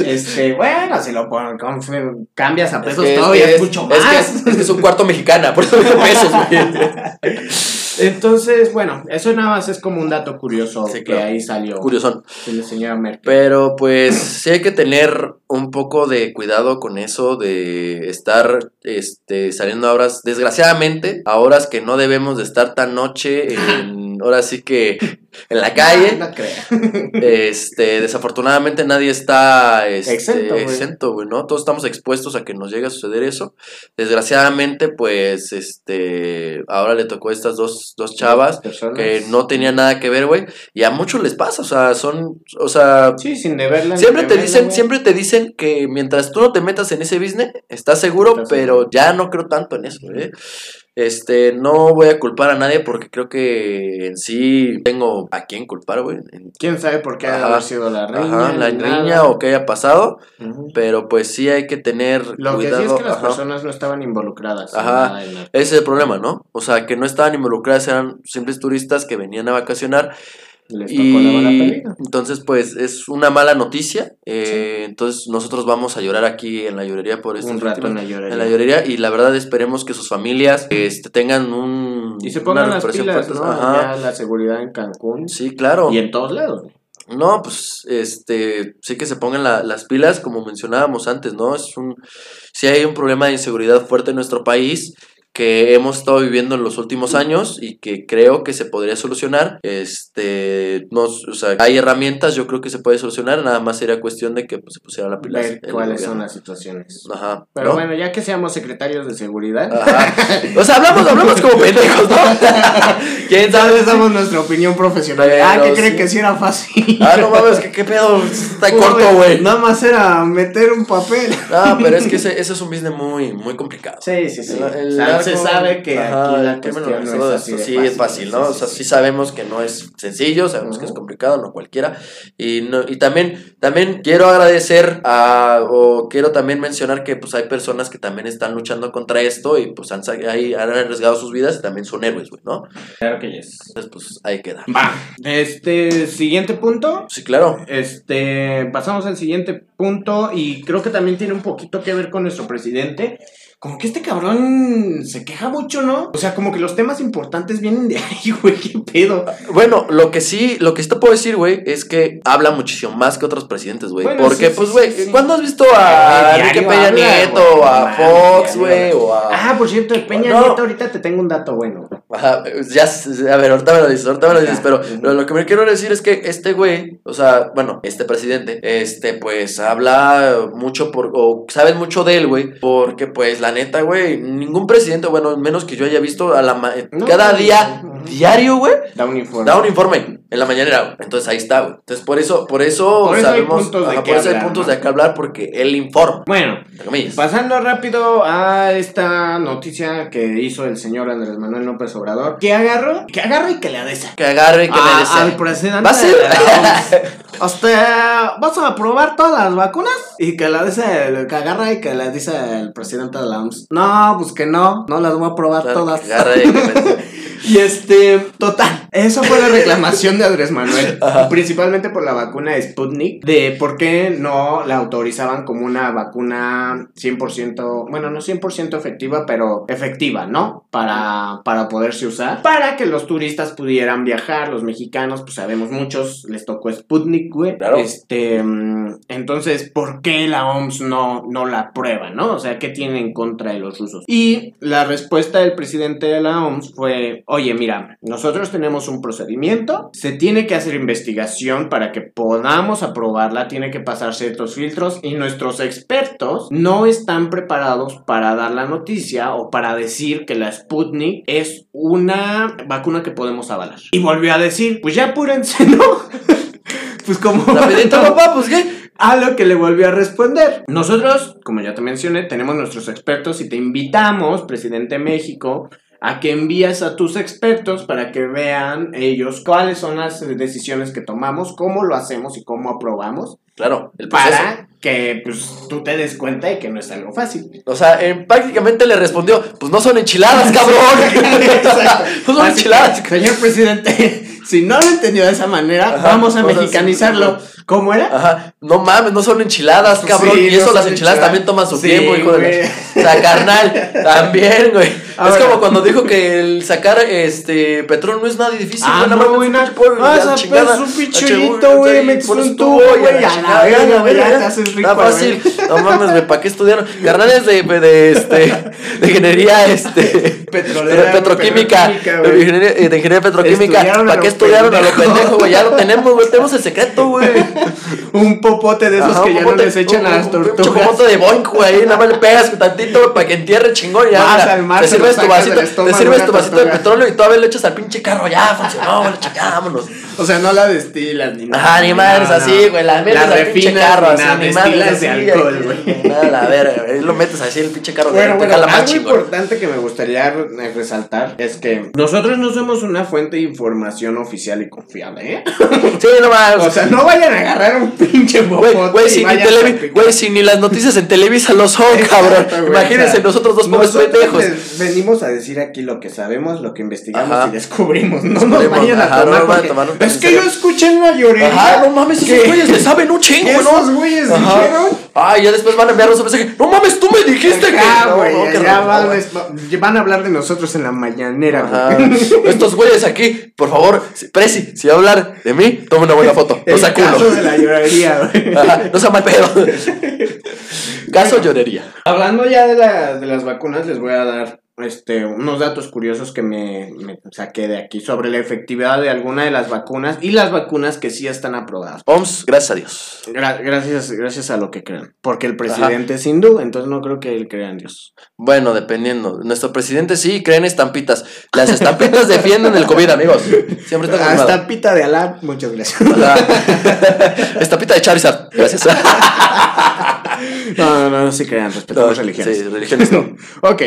Speaker 2: Este, bueno, si lo pon- con- cambias a pesos
Speaker 1: que-
Speaker 2: todavía
Speaker 1: que
Speaker 2: es, mucho
Speaker 1: es
Speaker 2: más.
Speaker 1: que es, es que es un cuarto mexicana, por eso pesos.
Speaker 2: Entonces, bueno, eso nada más es como un dato curioso
Speaker 1: Sí,
Speaker 2: que
Speaker 1: claro.
Speaker 2: ahí salió
Speaker 1: Curiosón.
Speaker 2: de la señora Merkel.
Speaker 1: Pero pues sí hay que tener un poco de cuidado con eso de estar este, saliendo a horas, desgraciadamente, a horas que no debemos de estar tan noche en en, ahora sí que en la calle.
Speaker 2: No, no creo.
Speaker 1: Este, desafortunadamente nadie está este,
Speaker 2: Exento, güey.
Speaker 1: exento, güey, ¿no? Todos estamos expuestos a que nos llegue a suceder eso. Desgraciadamente, pues, este, ahora le tocó a estas dos, dos chavas
Speaker 2: Personas.
Speaker 1: que no tenían nada que ver, güey, y a muchos les pasa, o sea, son, o sea,
Speaker 2: Sí, sin deberla.
Speaker 1: Siempre te dicen,
Speaker 2: güey.
Speaker 1: siempre te dicen que mientras tú no te metas en ese business, estás seguro, pero ya no creo tanto en eso, ¿eh? Este, no voy a culpar a nadie porque creo que en sí tengo a quién culpar, güey.
Speaker 2: ¿Quién sabe por qué ha sido la riña?
Speaker 1: Ajá, la
Speaker 2: ni nada?
Speaker 1: riña o que haya pasado, pero pues sí hay que tener
Speaker 2: Lo que
Speaker 1: cuidado.
Speaker 2: sí es que las
Speaker 1: ajá.
Speaker 2: personas no estaban involucradas.
Speaker 1: Ajá.
Speaker 2: nada en la-
Speaker 1: Ese es el problema, ¿no? O sea, que no estaban involucradas, eran simples turistas que venían a vacacionar
Speaker 2: Les tocó la bala
Speaker 1: Y
Speaker 2: película.
Speaker 1: entonces, pues, es una mala noticia. eh, Entonces, nosotros vamos a llorar aquí en la llorería por estas
Speaker 2: Un rato en la llorería.
Speaker 1: en la llorería. Y la verdad, esperemos que sus familias este, tengan un.
Speaker 2: Y se pongan las pilas. ¿no?
Speaker 1: Ajá.
Speaker 2: Ya la seguridad en Cancún.
Speaker 1: Sí, claro.
Speaker 2: Y en todos lados.
Speaker 1: No, pues, este, sí que se pongan la- las pilas, como mencionábamos antes, ¿no? Es un, sí hay un problema de inseguridad fuerte en nuestro país que hemos estado viviendo en los últimos años y que creo que se podría solucionar. Este, no, o sea, hay herramientas, yo creo que se puede solucionar, nada más sería cuestión de que pues, se pusiera la pila.
Speaker 2: Ver cuáles son las situaciones.
Speaker 1: Ajá.
Speaker 2: Pero
Speaker 1: ¿no?
Speaker 2: bueno, ya que seamos secretarios de seguridad,
Speaker 1: Ajá. O sea, hablamos, hablamos como pendejos, ¿no? ¿Quién sabe?
Speaker 2: les damos nuestra opinión profesional.
Speaker 1: Pero
Speaker 2: ah, que creen
Speaker 1: sí.
Speaker 2: que sí era fácil.
Speaker 1: Ah, no mames, que qué pedo, está
Speaker 2: Uy,
Speaker 1: corto, güey.
Speaker 2: Nada más era meter un papel.
Speaker 1: No, pero es que ese, ese es un business muy, muy complicado.
Speaker 2: Sí, sí, sí.
Speaker 1: El- el
Speaker 2: O sea, se sabe que
Speaker 1: Ajá,
Speaker 2: aquí la no es así de
Speaker 1: sí es fácil, ¿no?
Speaker 2: Sí,
Speaker 1: o sea,
Speaker 2: sí,
Speaker 1: sí sabemos que no es sencillo, sabemos que es complicado, no cualquiera. Y no, y también, también quiero agradecer a, o quiero también mencionar que pues hay personas que también están luchando contra esto y pues han, ahí han arriesgado sus vidas y también son héroes, güey, ¿no?
Speaker 2: Claro que yes.
Speaker 1: Entonces, pues ahí queda.
Speaker 2: Va. Este siguiente punto.
Speaker 1: Sí, claro.
Speaker 2: Este, pasamos al siguiente punto y creo que también tiene un poquito que ver con nuestro presidente. Como que este cabrón se queja mucho, ¿no? O sea, como que los temas importantes vienen de ahí, güey, qué pedo.
Speaker 1: Bueno, lo que sí, lo que sí te puedo decir, güey, es que habla muchísimo más que otros presidentes, güey.
Speaker 2: Bueno,
Speaker 1: Porque,
Speaker 2: sí,
Speaker 1: pues, güey,
Speaker 2: sí, sí.
Speaker 1: ¿cuándo has visto a
Speaker 2: Güey,
Speaker 1: Enrique Peña Nieto,
Speaker 2: güey,
Speaker 1: a Fox, güey, o a...
Speaker 2: Ah, por cierto, de Peña
Speaker 1: No.
Speaker 2: Nieto, ahorita te tengo un dato bueno.
Speaker 1: Ajá, ya, a ver, ahorita me lo dices, ahorita me lo dices, pero lo que me quiero decir es que este güey, o sea, bueno, este presidente, este, pues, habla mucho por, o sabes mucho de él, güey, porque, pues, la neta, güey, ningún presidente, bueno, menos que yo haya visto a la, ma-
Speaker 2: No,
Speaker 1: cada día,
Speaker 2: no, no.
Speaker 1: diario, güey,
Speaker 2: Da un informe.
Speaker 1: da un informe en la mañanera, güey. Entonces ahí está, güey. Entonces por eso, por eso
Speaker 2: Por eso hay
Speaker 1: sabemos,
Speaker 2: puntos de
Speaker 1: ajá, por eso hay puntos
Speaker 2: ¿no?
Speaker 1: de qué hablar porque él informa,
Speaker 2: Bueno. Pasando rápido a esta noticia que hizo el señor Andrés Manuel López Obrador, que agarró, que agarra y que le adesa.
Speaker 1: Que agarre y que
Speaker 2: A-
Speaker 1: le desee.
Speaker 2: al presidente
Speaker 1: Va a ser-
Speaker 2: la. Este, ¿vas a probar todas las vacunas? Y que la dice, que agarra y que le dice el presidente de la No, pues que no, no las voy a probar
Speaker 1: Claro,
Speaker 2: todas.
Speaker 1: que agarre y que le-
Speaker 2: Y este, total, eso fue la reclamación de Andrés Manuel,
Speaker 1: Ajá.
Speaker 2: principalmente por la vacuna Sputnik, de por qué no la autorizaban como una vacuna 100%, bueno, no 100% efectiva, pero efectiva, ¿no? Para, para poderse usar, para que los turistas pudieran viajar, los mexicanos, pues sabemos muchos, les tocó Sputnik, güey.
Speaker 1: Claro.
Speaker 2: Este, entonces, ¿por qué la OMS no, no la aprueba, no? O sea, ¿qué tiene en contra de los rusos? Y la respuesta del presidente de la OMS fue, oye, mira, nosotros tenemos un procedimiento, se tiene que hacer investigación para que podamos aprobarla, tiene que pasar ciertos filtros y nuestros expertos no están preparados para dar la noticia o para decir que la Sputnik es una vacuna que podemos avalar. Y volvió a decir, pues ya apúrense, ¿no? pues como...
Speaker 1: Papá, pues qué.
Speaker 2: A lo que le volvió a responder. Nosotros, como ya te mencioné, tenemos nuestros expertos y te invitamos, presidente de México, a que envíes a tus expertos para que vean ellos cuáles son las decisiones que tomamos, cómo lo hacemos y cómo aprobamos,
Speaker 1: Claro, el proceso.
Speaker 2: para que pues, tú te des cuenta de que no es algo fácil.
Speaker 1: O sea, eh, prácticamente le respondió, pues no son enchiladas, cabrón. No son
Speaker 2: Así que,
Speaker 1: enchiladas.
Speaker 2: señor presidente, si no lo entendió de esa manera,
Speaker 1: Ajá,
Speaker 2: vamos a mexicanizarlo. ¿Cómo era?
Speaker 1: Ajá, no mames, no son enchiladas, cabrón.
Speaker 2: Sí,
Speaker 1: y eso
Speaker 2: no
Speaker 1: las enchiladas
Speaker 2: enchiladas.
Speaker 1: también toman su
Speaker 2: Sí,
Speaker 1: tiempo, hijo de la. O sea, carnal, también, güey. Es como cuando dijo que el sacar este petróleo no es nada difícil,
Speaker 2: Ah, no,
Speaker 1: más
Speaker 2: güey, no.
Speaker 1: un pinche polvo y
Speaker 2: Ah, pues, un güey, metes
Speaker 1: pones
Speaker 2: un
Speaker 1: tu
Speaker 2: tubo, güey, a la verga,
Speaker 1: ya,
Speaker 2: güey, ya
Speaker 1: ya,
Speaker 2: te haces rico,
Speaker 1: Está fácil. No mames, güey, ¿para qué estudiaron? Carnales de, de, este, de ingeniería, este.
Speaker 2: Petrolera,
Speaker 1: petroquímica.
Speaker 2: petroquímica,
Speaker 1: De ingeniería, de ingeniería petroquímica. ¿Para qué estudiaron a lo
Speaker 2: pendejo.
Speaker 1: pendejo, güey? Ya lo tenemos, güey. Tenemos el secreto, güey.
Speaker 2: Un popote de esos que
Speaker 1: un
Speaker 2: ya no
Speaker 1: popote-
Speaker 2: les echan
Speaker 1: un-
Speaker 2: a las
Speaker 1: un-
Speaker 2: tortugas.
Speaker 1: Un chocomoto de boink, güey. Nada más le pegas tantito para que entierre chingón. Ya, mira,
Speaker 2: al mar, se
Speaker 1: sirves tu vasito, te sirves tu vasito de petróleo y todavía le echas al pinche carro. Ya funcionó. Ya, vámonos.
Speaker 2: O sea, no la destilas ni nada.
Speaker 1: Ajá, ni madres
Speaker 2: No,
Speaker 1: así, güey. La metes
Speaker 2: La
Speaker 1: al pinche
Speaker 2: refinas
Speaker 1: carro,
Speaker 2: ni
Speaker 1: así,
Speaker 2: nada,
Speaker 1: ni madres
Speaker 2: de alcohol, güey.
Speaker 1: Nada, la verga, güey. Lo metes así el pinche carro.
Speaker 2: Bueno, bueno,
Speaker 1: más
Speaker 2: algo
Speaker 1: chingón.
Speaker 2: importante que me gustaría resaltar es que nosotros no somos una fuente de información oficial y confiable, ¿eh?
Speaker 1: Sí, no mames.
Speaker 2: O sea, no vayan a agarrar un pinche
Speaker 1: Güey,
Speaker 2: bofote
Speaker 1: güey, si si ni las noticias en Televisa lo son, cabrón.
Speaker 2: Exacto,
Speaker 1: Imagínense
Speaker 2: o sea,
Speaker 1: nosotros dos pobres pendejos.
Speaker 2: venimos a decir aquí lo que sabemos, lo que investigamos
Speaker 1: Ajá.
Speaker 2: y descubrimos. No nos vayan a tomar Es que yo escuché en la llorería.
Speaker 1: Ajá, no mames, esos
Speaker 2: que-
Speaker 1: güeyes le saben un chingo,
Speaker 2: que
Speaker 1: ¿no?
Speaker 2: esos güeyes
Speaker 1: Ajá.
Speaker 2: dijeron.
Speaker 1: Ay, ya después van a enviarnos un mensaje. No mames, tú me dijiste que.
Speaker 2: Ajá,
Speaker 1: No,
Speaker 2: güey,
Speaker 1: no, que
Speaker 2: ya
Speaker 1: no,
Speaker 2: van,
Speaker 1: güey.
Speaker 2: van a hablar de nosotros en la mañanera,
Speaker 1: Ajá.
Speaker 2: güey.
Speaker 1: Estos güeyes aquí, por favor, si- Prezi, si va a hablar de mí, toma una buena foto. No sea
Speaker 2: caso
Speaker 1: culo.
Speaker 2: de la llorería, güey.
Speaker 1: Ajá, no sea mal pedo. Caso llorería.
Speaker 2: Hablando ya de, la, de las vacunas, les voy a dar este, unos datos curiosos que me, me saqué de aquí sobre la efectividad de alguna de las vacunas y las vacunas que sí están aprobadas.
Speaker 1: OMS, gracias a Dios.
Speaker 2: Gra- gracias, gracias a lo que crean. Porque el presidente es hindú, entonces no creo que él crea en Dios.
Speaker 1: Bueno, dependiendo. Nuestro presidente sí cree en estampitas. Las estampitas defienden el COVID, amigos. Siempre está confirmado.
Speaker 2: Hasta pita de Alá, muchas gracias.
Speaker 1: Estampita de Charizard. Gracias.
Speaker 2: No, no, no, sí crean, respetamos
Speaker 1: No,
Speaker 2: religiones.
Speaker 1: Sí, religiones no.
Speaker 2: Ok,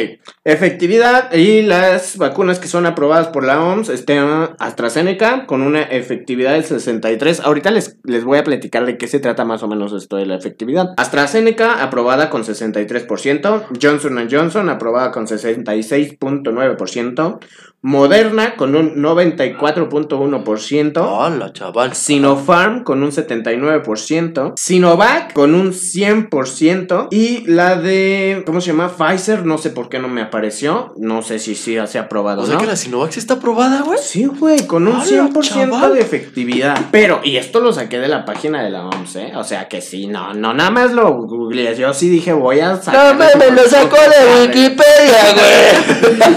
Speaker 2: efectividad y las vacunas que son aprobadas por la OMS, este, AstraZeneca con una efectividad del 63. Ahorita les, les voy a platicar de qué se trata más o menos esto de la efectividad. AstraZeneca aprobada con 63%, Johnson Johnson aprobada con 66.9%, Moderna con un 94.1%.
Speaker 1: Hola, chaval.
Speaker 2: Sinopharm con un 79%, Sinovac con un 100% y la de, ¿cómo se llama? Pfizer, no sé por qué no me apareció, no sé si sí se ha aprobado
Speaker 1: O sea
Speaker 2: no.
Speaker 1: que la Sinovac sí está aprobada, güey.
Speaker 2: Sí, güey, con un
Speaker 1: ¡Hala,
Speaker 2: 100%
Speaker 1: chaval!
Speaker 2: de efectividad. Pero, y esto lo saqué de la página de la OMS, ¿eh? O sea que sí, no, no, nada más lo googleé. Yo sí dije, voy a sacar.
Speaker 1: No mames, lo sacó de Wikipedia, güey.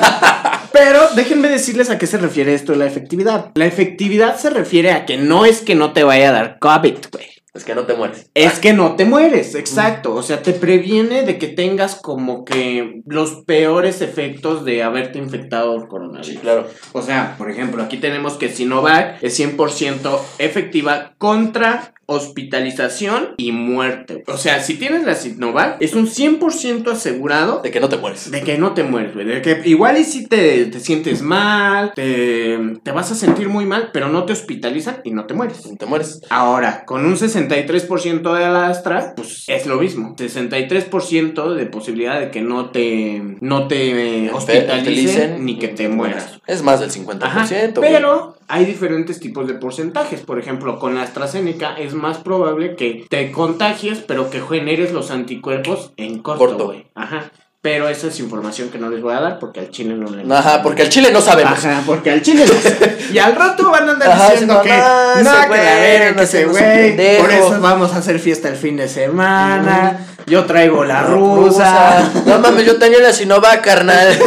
Speaker 2: Pero déjenme decirles a qué se refiere esto de la efectividad. La efectividad se refiere a que no es que no te vaya a dar COVID, güey.
Speaker 1: Es que no te mueres.
Speaker 2: Es que no te mueres, exacto. O sea, te previene de que tengas como que los peores efectos de haberte infectado por coronavirus.
Speaker 1: claro.
Speaker 2: O sea, por ejemplo, aquí tenemos que Sinovac es 100% efectiva contra hospitalización y muerte. O sea, si tienes la Sinovac, es un 100% asegurado
Speaker 1: De que no te mueres.
Speaker 2: de que no te mueres, güey. De que igual y si te, te sientes mal, te, te vas a sentir muy mal, pero no te hospitalizan y no te mueres.
Speaker 1: No te mueres.
Speaker 2: Ahora, con un 63% de la Astra, pues es lo mismo. 63% de posibilidad de que no te, no te eh, hospitalicen ni que te mueras.
Speaker 1: Es más del 50%.
Speaker 2: Ajá,
Speaker 1: güey.
Speaker 2: pero hay diferentes tipos de porcentajes. Por ejemplo, con la AstraZeneca es más probable que te contagies, pero que generes los anticuerpos en corto,
Speaker 1: Corto.
Speaker 2: güey. Ajá. Pero esa es información que no les voy a dar porque al chile no le
Speaker 1: Ajá, porque al chile no sabemos.
Speaker 2: Ajá, porque al chile no sé. Y al rato van a andar
Speaker 1: Ajá,
Speaker 2: diciendo
Speaker 1: sí,
Speaker 2: que
Speaker 1: no,
Speaker 2: no, que la verga,
Speaker 1: no
Speaker 2: que ese
Speaker 1: no
Speaker 2: güey. Por eso vamos a hacer fiesta el fin de semana. Yo traigo la
Speaker 1: La
Speaker 2: rusa.
Speaker 1: No mames, yo tenía la Sinovac, carnal.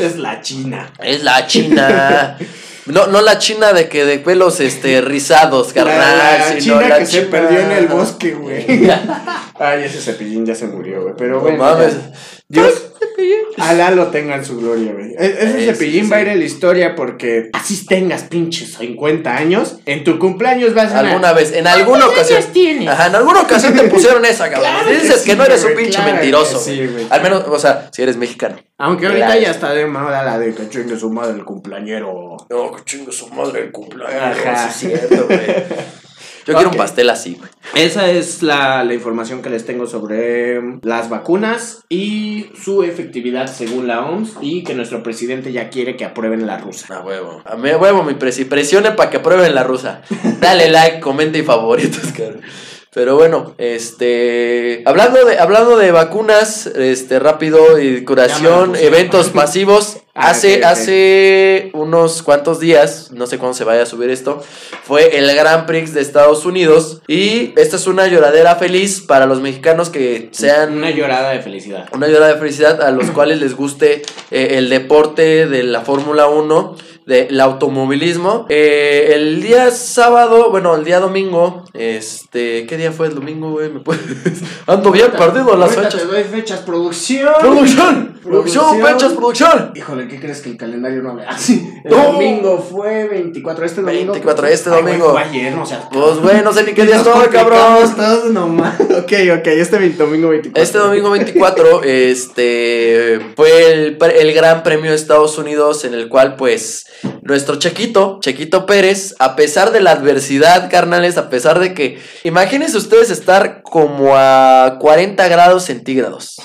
Speaker 2: es la china.
Speaker 1: Es la china. No, no la china de que de pelos este rizados, carnal.
Speaker 2: la, la
Speaker 1: sino
Speaker 2: china
Speaker 1: la
Speaker 2: que se
Speaker 1: china-
Speaker 2: perdió en el bosque, güey. Ay, ese cepillín ya se murió, güey. Pero
Speaker 1: No
Speaker 2: bueno.
Speaker 1: mames.
Speaker 2: ya. Dios, Alá lo tenga en su gloria, güey. E- Ese cepillín
Speaker 1: sí,
Speaker 2: va a ir en la historia porque así tengas pinches 50 años, en tu cumpleaños vas a
Speaker 1: Alguna vez, en alguna
Speaker 2: ¿Cuántos
Speaker 1: ocasión.
Speaker 2: años tienes?
Speaker 1: Ajá, en alguna ocasión te pusieron esa, cabrón.
Speaker 2: Claro
Speaker 1: Dices que,
Speaker 2: sí,
Speaker 1: no eres un pinche
Speaker 2: claro
Speaker 1: mentiroso.
Speaker 2: sí,
Speaker 1: güey. Al menos, o sea, si eres mexicano.
Speaker 2: Aunque ahorita
Speaker 1: Claro.
Speaker 2: ya está de moda la de que chingue su madre el cumpleañero.
Speaker 1: No, que chingue su madre el cumpleaños.
Speaker 2: Ajá.
Speaker 1: sí es cierto, güey. Yo quiero un pastel así, güey.
Speaker 2: Esa es la, la información que les tengo sobre las vacunas y su efectividad según la OMS y que nuestro presidente ya quiere que aprueben la rusa.
Speaker 1: A huevo. A huevo, mi presi. Presione para que aprueben la rusa. Dale like, comenta y favoritos, cabrón. Pero bueno, este. Hablando de, hablando de vacunas, este, rápido y curación, eventos masivos.
Speaker 2: Ah,
Speaker 1: hace, hace unos cuantos días, no sé cuándo se vaya a subir esto, fue el Grand Prix de Estados Unidos. Y esta es una lloradera feliz para los mexicanos que sean
Speaker 2: Una llorada de felicidad.
Speaker 1: una llorada de felicidad a los cuales les guste eh, el deporte de la Fórmula 1, del automovilismo. Eh, el día sábado, bueno, el día domingo, este, ¿qué día fue el domingo, güey? ¿Me puedes? Ando bien perdido las fechas.
Speaker 2: te doy fechas, producción.
Speaker 1: ¡Producción! ¡Producción, fechas, producción!
Speaker 2: Híjole, ¿qué crees que el calendario no habla así? El
Speaker 1: No.
Speaker 2: domingo fue 24, este domingo.
Speaker 1: 24, este
Speaker 2: Ay, güey,
Speaker 1: domingo.
Speaker 2: fue ayer, no seas
Speaker 1: Pues, güey, no sé ni qué día estoy, cabrón.
Speaker 2: todos nomás. Ok, ok, este domingo 24.
Speaker 1: Este domingo 24, este, fue el, el Gran Premio de Estados Unidos en el cual, pues, nuestro Chequito, Chequito Pérez, a pesar de la adversidad, carnales, a pesar de que, imagínense ustedes estar como a 40 grados centígrados,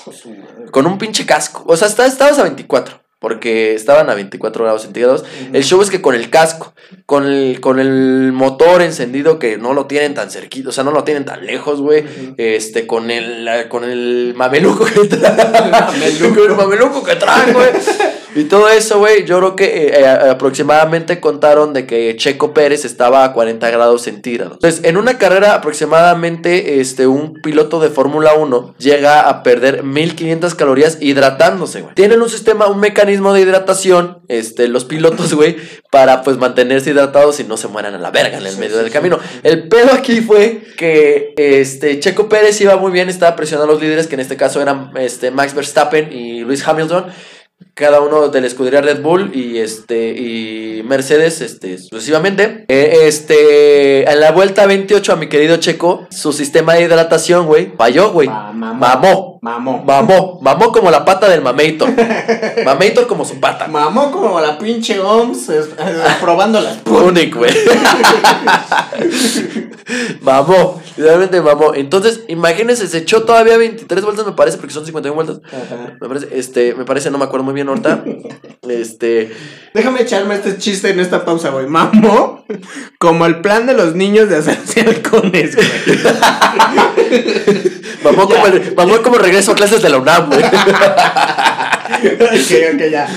Speaker 1: con un pinche casco, o sea, está- estabas a 24. Porque estaban a 24 grados centígrados. El show es que con el casco, con el, con el motor encendido que no lo tienen tan cerquito, o sea, no lo tienen tan lejos, güey. Este, con el, con el mameluco que traen. con el mameluco que traen, güey. Y todo eso, güey, yo creo que eh, eh, aproximadamente contaron de que Checo Pérez estaba a 40 grados centígrados. Entonces, en una carrera aproximadamente, este, un piloto de Fórmula 1 llega a perder 1500 calorías hidratándose, güey. Tienen un sistema, un mecanismo de hidratación, este, los pilotos, güey, para pues mantenerse hidratados y no se mueran a la verga en el medio del camino. El pedo aquí fue que este Checo Pérez iba muy bien, estaba presionando a los líderes, que en este caso eran este, Max Verstappen y Lewis Hamilton. Cada uno de la escudería Red Bull y este y Mercedes, este, sucesivamente. Eh, este, en la vuelta 28 a mi querido Checo, su sistema de hidratación, güey, falló, güey.
Speaker 2: Ma- mamó.
Speaker 1: Mamó.
Speaker 2: Mamó.
Speaker 1: Mamó, como la pata del Mamator. Mamator como su pata.
Speaker 2: Mamó como la pinche OMS es- aprobando las
Speaker 1: Punic, güey. mamó, literalmente mamó. Entonces, imagínense, se echó todavía 23 vueltas, me parece, porque son 51 vueltas.
Speaker 2: Ajá.
Speaker 1: Me parece, este, me parece, no me acuerdo muy bien ahorita. Este,
Speaker 2: Déjame echarme este chiste en esta pausa, güey. Mamó como el plan de los niños de hacerse halcones, güey.
Speaker 1: mamó, como, mamó como regreso a clases de la UNAM, güey.
Speaker 2: ok, ok, ya.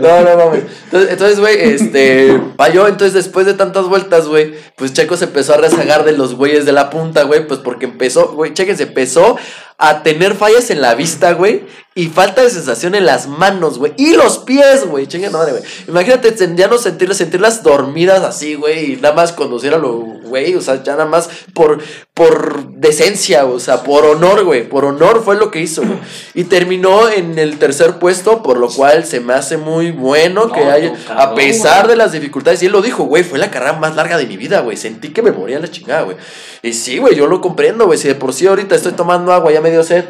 Speaker 1: No, no, no, mames. Entonces, entonces, güey, este, falló. Entonces, después de tantas vueltas, güey, pues Checo se empezó a rezagar de los güeyes de la punta, güey, pues porque empezó, güey, chequense, empezó a tener fallas en la vista, güey, y falta de sensación en las manos, güey, y los pies, güey, chingue madre, güey. Imagínate, ya no sentirlas, sentirlas dormidas así, güey, y nada más conducir a lo, güey, o sea, ya nada más por, por decencia, o sea, por honor, güey, por honor fue lo que hizo, güey. Y terminó en el tercer puesto, por lo cual se me hace muy bueno
Speaker 2: No,
Speaker 1: que haya,
Speaker 2: cabrón,
Speaker 1: a pesar de las dificultades, y él lo dijo, güey, fue la carrera más larga de mi vida, güey, sentí que me moría la chingada, güey. Y sí, güey, yo lo comprendo, güey, si de por sí ahorita estoy tomando agua, ya me dio sed.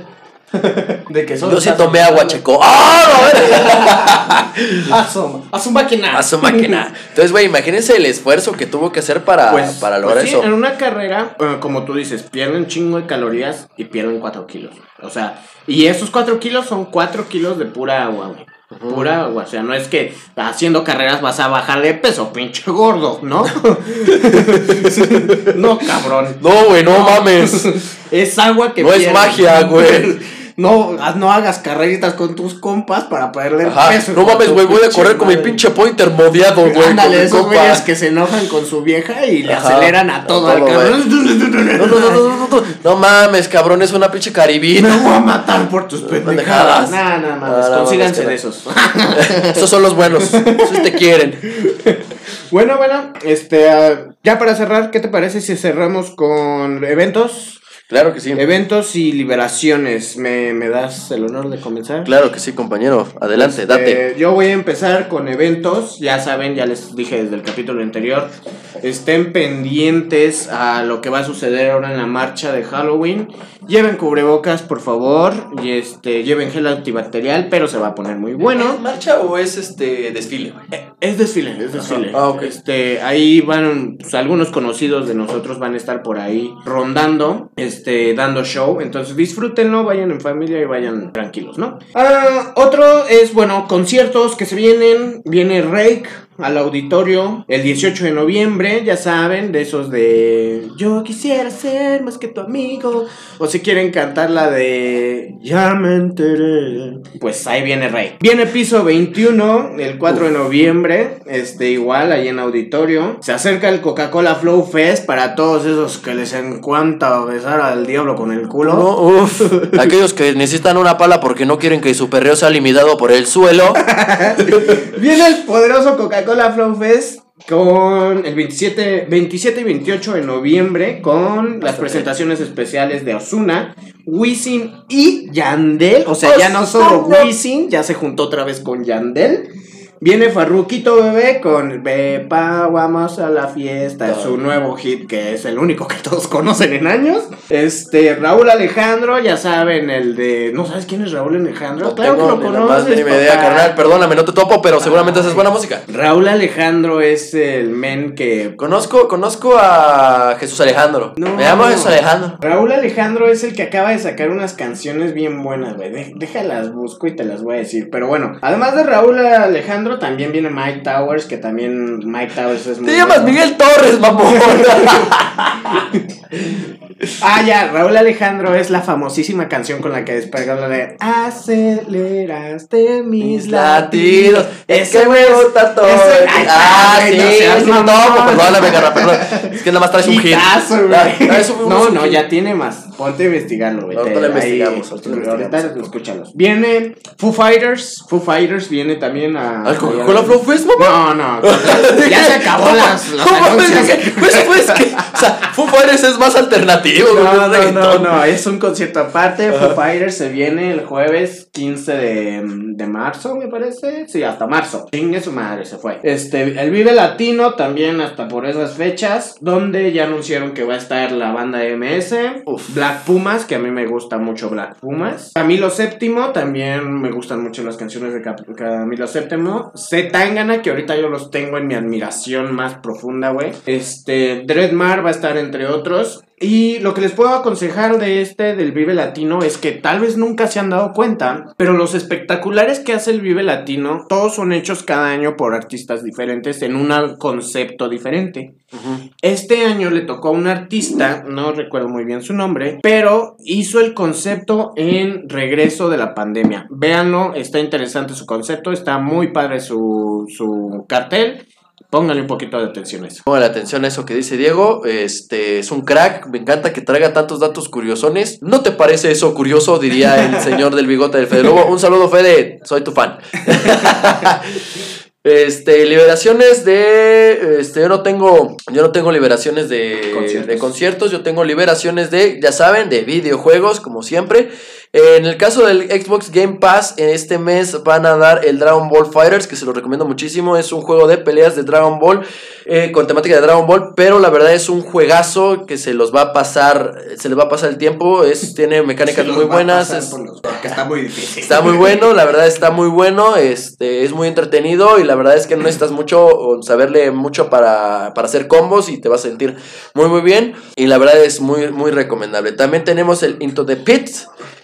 Speaker 2: De que
Speaker 1: Yo sí tomé agua, checo. ¡Ah, no,
Speaker 2: A su, a su máquina.
Speaker 1: A su máquina. Entonces, güey, imagínense el esfuerzo que tuvo que hacer para,
Speaker 2: Pues,
Speaker 1: para lograr
Speaker 2: pues sí,
Speaker 1: eso.
Speaker 2: en una carrera, eh, como tú dices, pierden chingo de calorías y pierden 4 kilos. O sea, y esos 4 kilos son 4 kilos de pura agua, güey. Pura agua, o sea, no es que haciendo carreras vas a bajar de peso, pinche gordo, ¿no? no, cabrón.
Speaker 1: No, güey, no mames.
Speaker 2: Es agua que
Speaker 1: No es magia, güey.
Speaker 2: No, no hagas carreritas con tus compas para perder
Speaker 1: Ajá.
Speaker 2: peso.
Speaker 1: No mames, güey, voy a correr con mi
Speaker 2: madre.
Speaker 1: pinche pointer modeado, güey.
Speaker 2: Ándale, esos güeyes que se enojan con su vieja y le
Speaker 1: Ajá,
Speaker 2: aceleran a todo, al cabrón.
Speaker 1: No, no, no, no, no, no, no mames, cabrón, es una pinche
Speaker 2: Me
Speaker 1: caribina.
Speaker 2: voy a matar por tus
Speaker 1: Pendejadas.
Speaker 2: Nah, nah,
Speaker 1: No,
Speaker 2: mames, consíganse
Speaker 1: mames,
Speaker 2: de esos.
Speaker 1: Esos son los buenos. Esos te quieren.
Speaker 2: bueno, bueno, este, ah, ya para cerrar, ¿qué te parece si cerramos con eventos?
Speaker 1: Claro que sí.
Speaker 2: Eventos y liberaciones. ¿Me, me das el honor de comenzar?
Speaker 1: Claro que sí, compañero. Adelante,
Speaker 2: Este,
Speaker 1: date.
Speaker 2: Yo voy a empezar con eventos. Ya saben, ya les dije desde el capítulo anterior. Estén pendientes a lo que va a suceder ahora en la marcha de Halloween. Lleven cubrebocas, por favor. Y este, lleven gel antibacterial, pero se va a poner muy bueno.
Speaker 1: marcha o es este desfile, güey?
Speaker 2: Es desfile, es desfile.
Speaker 1: Ah, ok.
Speaker 2: Este, ahí van, pues, algunos conocidos de nosotros van a estar por ahí rondando, este, dando show. Entonces disfrútenlo, vayan en familia y vayan tranquilos, ¿no? Ah, otro es, bueno, conciertos que se vienen. Viene Rake, al auditorio el 18 de noviembre, ya saben, de esos de Yo quisiera ser más que tu amigo. O si quieren cantar la de Ya me enteré. Pues ahí viene Rey. Viene piso 21 el 4 de noviembre, este igual ahí en auditorio. Se acerca el Coca-Cola Flow Fest para todos esos que les encanta besar al diablo con el culo.
Speaker 1: No, uf, aquellos que necesitan una pala porque no quieren que su perreo sea limitado por el suelo.
Speaker 2: Viene el poderoso Coca-Cola Flow Fest con el 27, 27 y 28 de noviembre con las presentaciones especiales de Osuna, Wisin y Yandel. O sea, ya no solo Wisin, ya se juntó otra vez con Yandel. Viene Farruquito Bebé con Bepa, vamos a la fiesta. su nuevo hit que es el único que todos conocen en años. Este, Raúl Alejandro, ya saben, el de. ¿No sabes quién es Raúl Alejandro?
Speaker 1: No claro que lo conoces. Ni idea, carnal. Perdóname, no te topo, pero seguramente haces buena música.
Speaker 2: Raúl Alejandro es el men que.
Speaker 1: Conozco, conozco a Jesús Alejandro. Me llamo Jesús Alejandro.
Speaker 2: Raúl Alejandro es el que acaba de sacar unas canciones bien buenas, güey. Déjalas, busco y te las voy a decir. Pero bueno, además de Raúl Alejandro también viene Mike Towers, que también Mike Towers es
Speaker 1: muy. Te llamas Miguel Torres, mamón.
Speaker 2: ah, ya, Raúl Alejandro es la famosísima canción con la que despega la de Aceleraste mis latidos.
Speaker 1: Ese me gusta todo. ah, sí, no, no, no, perdóname, perdón. Es que nada más traes un hit.
Speaker 2: No, no, ya tiene más. Ponte a investigarlo, güey.
Speaker 1: Ahorita lo investigamos.
Speaker 2: Ahorita escúchalos. Viene Foo Fighters. Foo Fighters viene también a.
Speaker 1: ¿Al Coca-Cola Flow Fest,
Speaker 2: No, no. ya se acabó las.
Speaker 1: Pues, pues, que. O sea, Foo Fighters es más alternativo,
Speaker 2: No, no, no, no. Es un concierto aparte. Foo Fighters se viene el jueves 15 de, de marzo, me parece. Sí, hasta marzo. Chingue su madre, se fue. Este, el Vive Latino también hasta por esas fechas. Donde ya anunciaron que va a estar la banda MS. Uf. Black Pumas, que a mí me gusta mucho Black Pumas. Camilo Séptimo, también me gustan mucho las canciones de Camilo Séptimo. Zetangana, que ahorita yo los tengo en mi admiración más profunda, güey. Este, Dreadmar va a estar entre otros. Y lo que les puedo aconsejar de este del Vive Latino es que tal vez nunca se han dado cuenta, pero los espectaculares que hace el Vive Latino, todos son hechos cada año por artistas diferentes en un concepto diferente. Este año le tocó a un artista, no recuerdo muy bien su nombre, pero hizo el concepto en regreso de la pandemia. Véanlo, está interesante su concepto, está muy padre su, su cartel Póngale un poquito de atención a eso.
Speaker 1: Póngale atención a eso que dice Diego. Este es un crack. Me encanta que traiga tantos datos curiosones. ¿No te parece eso curioso? Diría el señor del bigote del Fede Lobo. Un saludo, Fede. Soy tu fan. Este, liberaciones de. Este, yo no tengo. Yo no tengo liberaciones de de conciertos. Yo tengo liberaciones de, ya saben, de videojuegos, como siempre. En el caso del Xbox Game Pass, en este mes van a dar el Dragon Ball Fighters, que se lo recomiendo muchísimo. Es un juego de peleas de Dragon Ball eh, con temática de Dragon Ball, pero la verdad es un juegazo que se los va a pasar, se les va a pasar el tiempo. Es, tiene mecánicas muy buenas.
Speaker 2: está muy difícil.
Speaker 1: Está muy bueno, la verdad está muy bueno. Este, es muy entretenido y la verdad es que no necesitas mucho, saberle mucho para, para hacer combos y te vas a sentir muy, muy bien. Y la verdad es muy, muy recomendable. También tenemos el Into the Pit.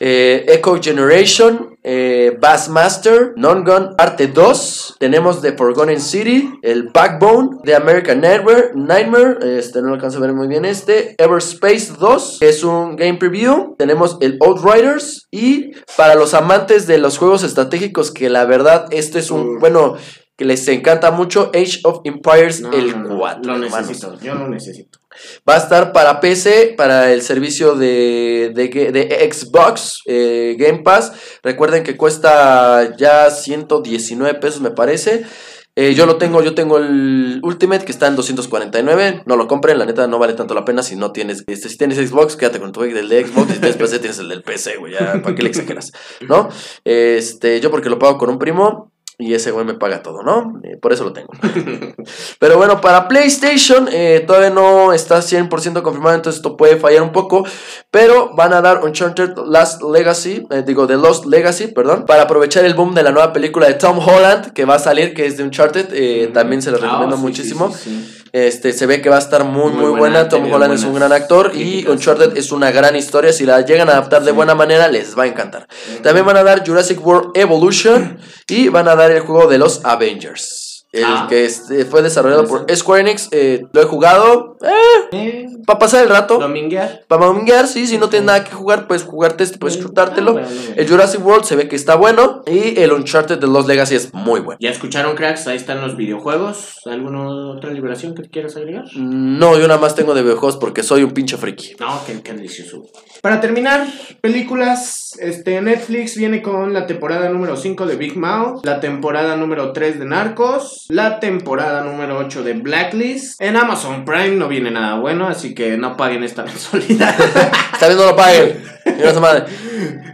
Speaker 1: Eh, Echo Generation, eh, Bassmaster, Non-Gun Arte 2, tenemos The Forgotten City, el Backbone, The American Nightmare, Nightmare este no lo alcanzo a ver muy bien este, Everspace 2, es un game preview, tenemos el Outriders y para los amantes de los juegos estratégicos que la verdad este es un, bueno, que les encanta mucho Age of Empires el 4.
Speaker 2: lo necesito, yo lo necesito.
Speaker 1: Va a estar para PC, para el servicio de, de, Xbox eh, Game Pass. Recuerden que cuesta ya 119 pesos, me parece. Eh, yo lo tengo, yo tengo el Ultimate que está en 249. No lo compren, la neta no vale tanto la pena si no tienes. Este, si tienes Xbox, quédate con tu del de Xbox. Si tienes PC, tienes el del PC, güey. ¿para qué le exageras? ¿No? Este, yo porque lo pago con un primo. Y ese güey me paga todo, ¿no? Eh, por eso lo tengo. Pero bueno, para PlayStation eh, todavía no está 100% confirmado, entonces esto puede fallar un poco. Pero van a dar Uncharted Last Legacy, eh, digo, The Lost Legacy, perdón, para aprovechar el boom de la nueva película de Tom Holland que va a salir, que es de Uncharted. también se lo ah, recomiendo muchísimo. Este, se ve que va a estar muy, muy, buena. Tom Holland es un gran actor y Uncharted es una gran historia. Si la llegan a adaptar de buena manera, les va a encantar. También van a dar Jurassic World Evolution y van a dar el juego de los Avengers. El
Speaker 2: Ah.
Speaker 1: que este, fue desarrollado por. Square Enix. eh, lo he jugado. Eh,
Speaker 2: Eh,
Speaker 1: para pasar el rato.
Speaker 2: dominguear.
Speaker 1: Para maminguear, sí. Si no tienes nada que jugar, puedes jugarte este, puedes
Speaker 2: Eh,
Speaker 1: chutártelo.
Speaker 2: ah, bueno, bueno.
Speaker 1: El Jurassic World se ve que está bueno. Y el Uncharted de Lost Legacy es muy bueno.
Speaker 2: ¿Ya escucharon, cracks? Ahí están los videojuegos. ¿Alguna otra liberación que quieras agregar?
Speaker 1: No, yo nada más tengo de videojuegos porque soy un pinche friki.
Speaker 2: No, qué, qué delicioso. Para terminar, películas, este Netflix viene con la temporada número 5 de Big Mouth, la temporada número 3 de Narcos, la temporada número 8 de Blacklist. En Amazon Prime no viene nada bueno, así que no paguen esta mensualidad.
Speaker 1: Está bien, no lo paguen. Madre.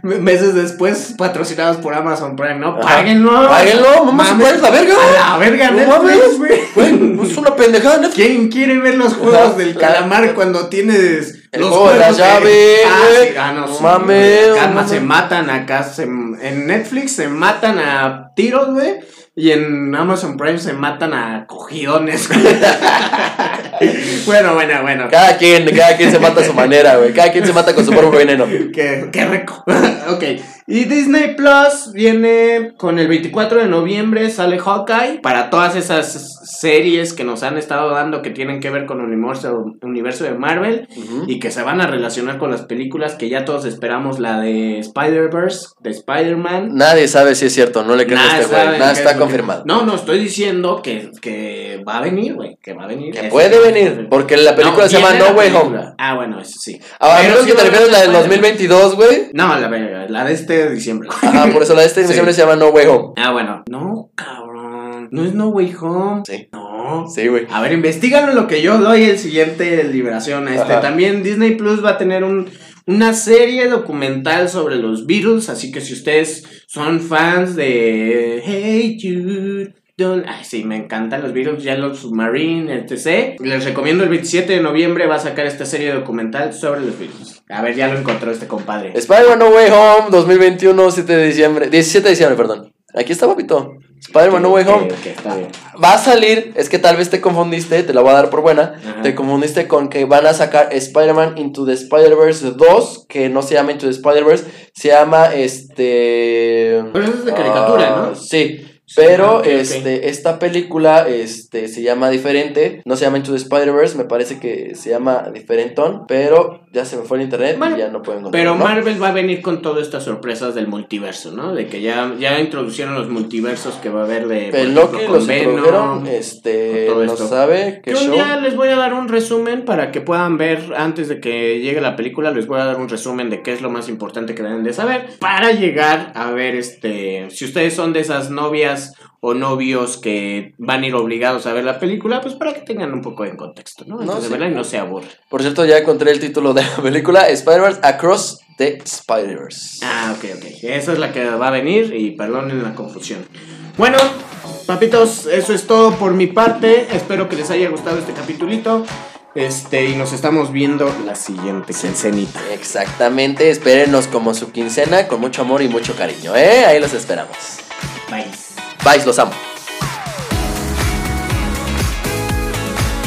Speaker 2: Meses después, patrocinados por Amazon Prime, ¿no?
Speaker 1: Ajá.
Speaker 2: Páguenlo.
Speaker 1: Páguenlo, mamá. ¿se la verga?
Speaker 2: A la verga,
Speaker 1: No
Speaker 2: Netflix,
Speaker 1: mames.
Speaker 2: güey.
Speaker 1: Es una pendejada, Netflix.
Speaker 2: ¿Quién quiere ver los juegos
Speaker 1: Ajá,
Speaker 2: del
Speaker 1: la-
Speaker 2: calamar cuando tienes
Speaker 1: El
Speaker 2: los
Speaker 1: juego de la
Speaker 2: juegos
Speaker 1: llave,
Speaker 2: Ah, sí, ah, no,
Speaker 1: No
Speaker 2: sí,
Speaker 1: mames, no
Speaker 2: se matan acá se- en Netflix se matan a tiros, güey. Y en Amazon Prime se matan a cogidones. bueno, bueno, bueno.
Speaker 1: Cada quien, cada quien se mata a su manera, güey. Cada quien se mata con su propio veneno.
Speaker 2: Qué, qué rico. ok. Y Disney Plus viene con el 24 de noviembre, sale Hawkeye. Para todas esas series que nos han estado dando que tienen que ver con el universo, universo de Marvel y que se van a relacionar con las películas que ya todos esperamos, la de Spider-Verse, de Spider-Man.
Speaker 1: Nadie sabe si es cierto, no le crees a este güey. Nada está confirmado.
Speaker 2: No, no, estoy diciendo que, que va a venir, güey. Que va a venir.
Speaker 1: Que puede venir, porque la película
Speaker 2: No,
Speaker 1: se llama No Way. Home.
Speaker 2: Ah, bueno, eso sí.
Speaker 1: A
Speaker 2: Pero
Speaker 1: menos que te refieres a la del
Speaker 2: haber
Speaker 1: 2022, güey.
Speaker 2: No, la, la de este diciembre.
Speaker 1: Ajá, por eso la de este
Speaker 2: Sí.
Speaker 1: diciembre se llama No Way Home.
Speaker 2: Ah, bueno. No, cabrón. No es No Way Home.
Speaker 1: Sí.
Speaker 2: No.
Speaker 1: Sí, güey.
Speaker 2: A ver, investigalo lo que yo doy el siguiente liberación. Este,
Speaker 1: Ajá.
Speaker 2: también Disney Plus va a tener un, una serie documental sobre los Beatles. Así que si ustedes son fans de Hey Jude. Ay, sí, me encantan los Beatles, Yellow Submarine, etc. Les recomiendo el 27 de noviembre va a sacar esta serie documental sobre los Beatles. A ver, ya lo encontró este compadre.
Speaker 1: Spider-Man No Way Home 2021, 7 de diciembre. 17 de diciembre, perdón. Aquí está, papito. Spider-Man No Way Home.
Speaker 2: ok, está bien.
Speaker 1: Va a salir, es que tal vez te confundiste, te la voy a dar por buena.
Speaker 2: Ajá.
Speaker 1: Te confundiste con que van a sacar Spider-Man Into the Spider-Verse 2, que no se llama Into the Spider-Verse, se llama este.
Speaker 2: Pero eso es de caricatura,
Speaker 1: ah,
Speaker 2: ¿no?
Speaker 1: Sí. Pero
Speaker 2: ok.
Speaker 1: este, esta película este, se llama diferente, no se llama Into the Spider-Verse, me parece que se llama Diferentón, pero ya se me fue el internet y ya no puedo encontrar.
Speaker 2: Pero
Speaker 1: ¿no?
Speaker 2: Marvel va a venir con todas estas sorpresas del multiverso, ¿no? De que ya, ya introducieron los multiversos que va a haber de. ejemplo,
Speaker 1: Loki
Speaker 2: con
Speaker 1: los
Speaker 2: Venom,
Speaker 1: introdujeron, este, no sabe
Speaker 2: Que
Speaker 1: show.
Speaker 2: día les voy a dar un resumen para que puedan ver antes de que llegue la película. Les voy a dar un resumen de qué es lo más importante que deben de saber para llegar a ver este. Si ustedes son de esas novias o novios que van a ir obligados a ver la película, pues para que tengan un poco de contexto, ¿no? Antes
Speaker 1: No,
Speaker 2: de
Speaker 1: sí.
Speaker 2: y no se aburran.
Speaker 1: Por cierto, ya encontré el título de la película, Spider-Man Across the Spider-Verse.
Speaker 2: Ah, ok, ok. Esa es la que va a venir y perdonen la confusión. Bueno, papitos, eso es todo por mi parte. Espero que les haya gustado este capitulito. Este, y nos estamos viendo la siguiente quincenita.
Speaker 1: Exactamente, espérenos como su quincena con mucho amor y mucho cariño, ¿eh? Ahí los esperamos.
Speaker 2: Bye.
Speaker 1: Bye, los amo.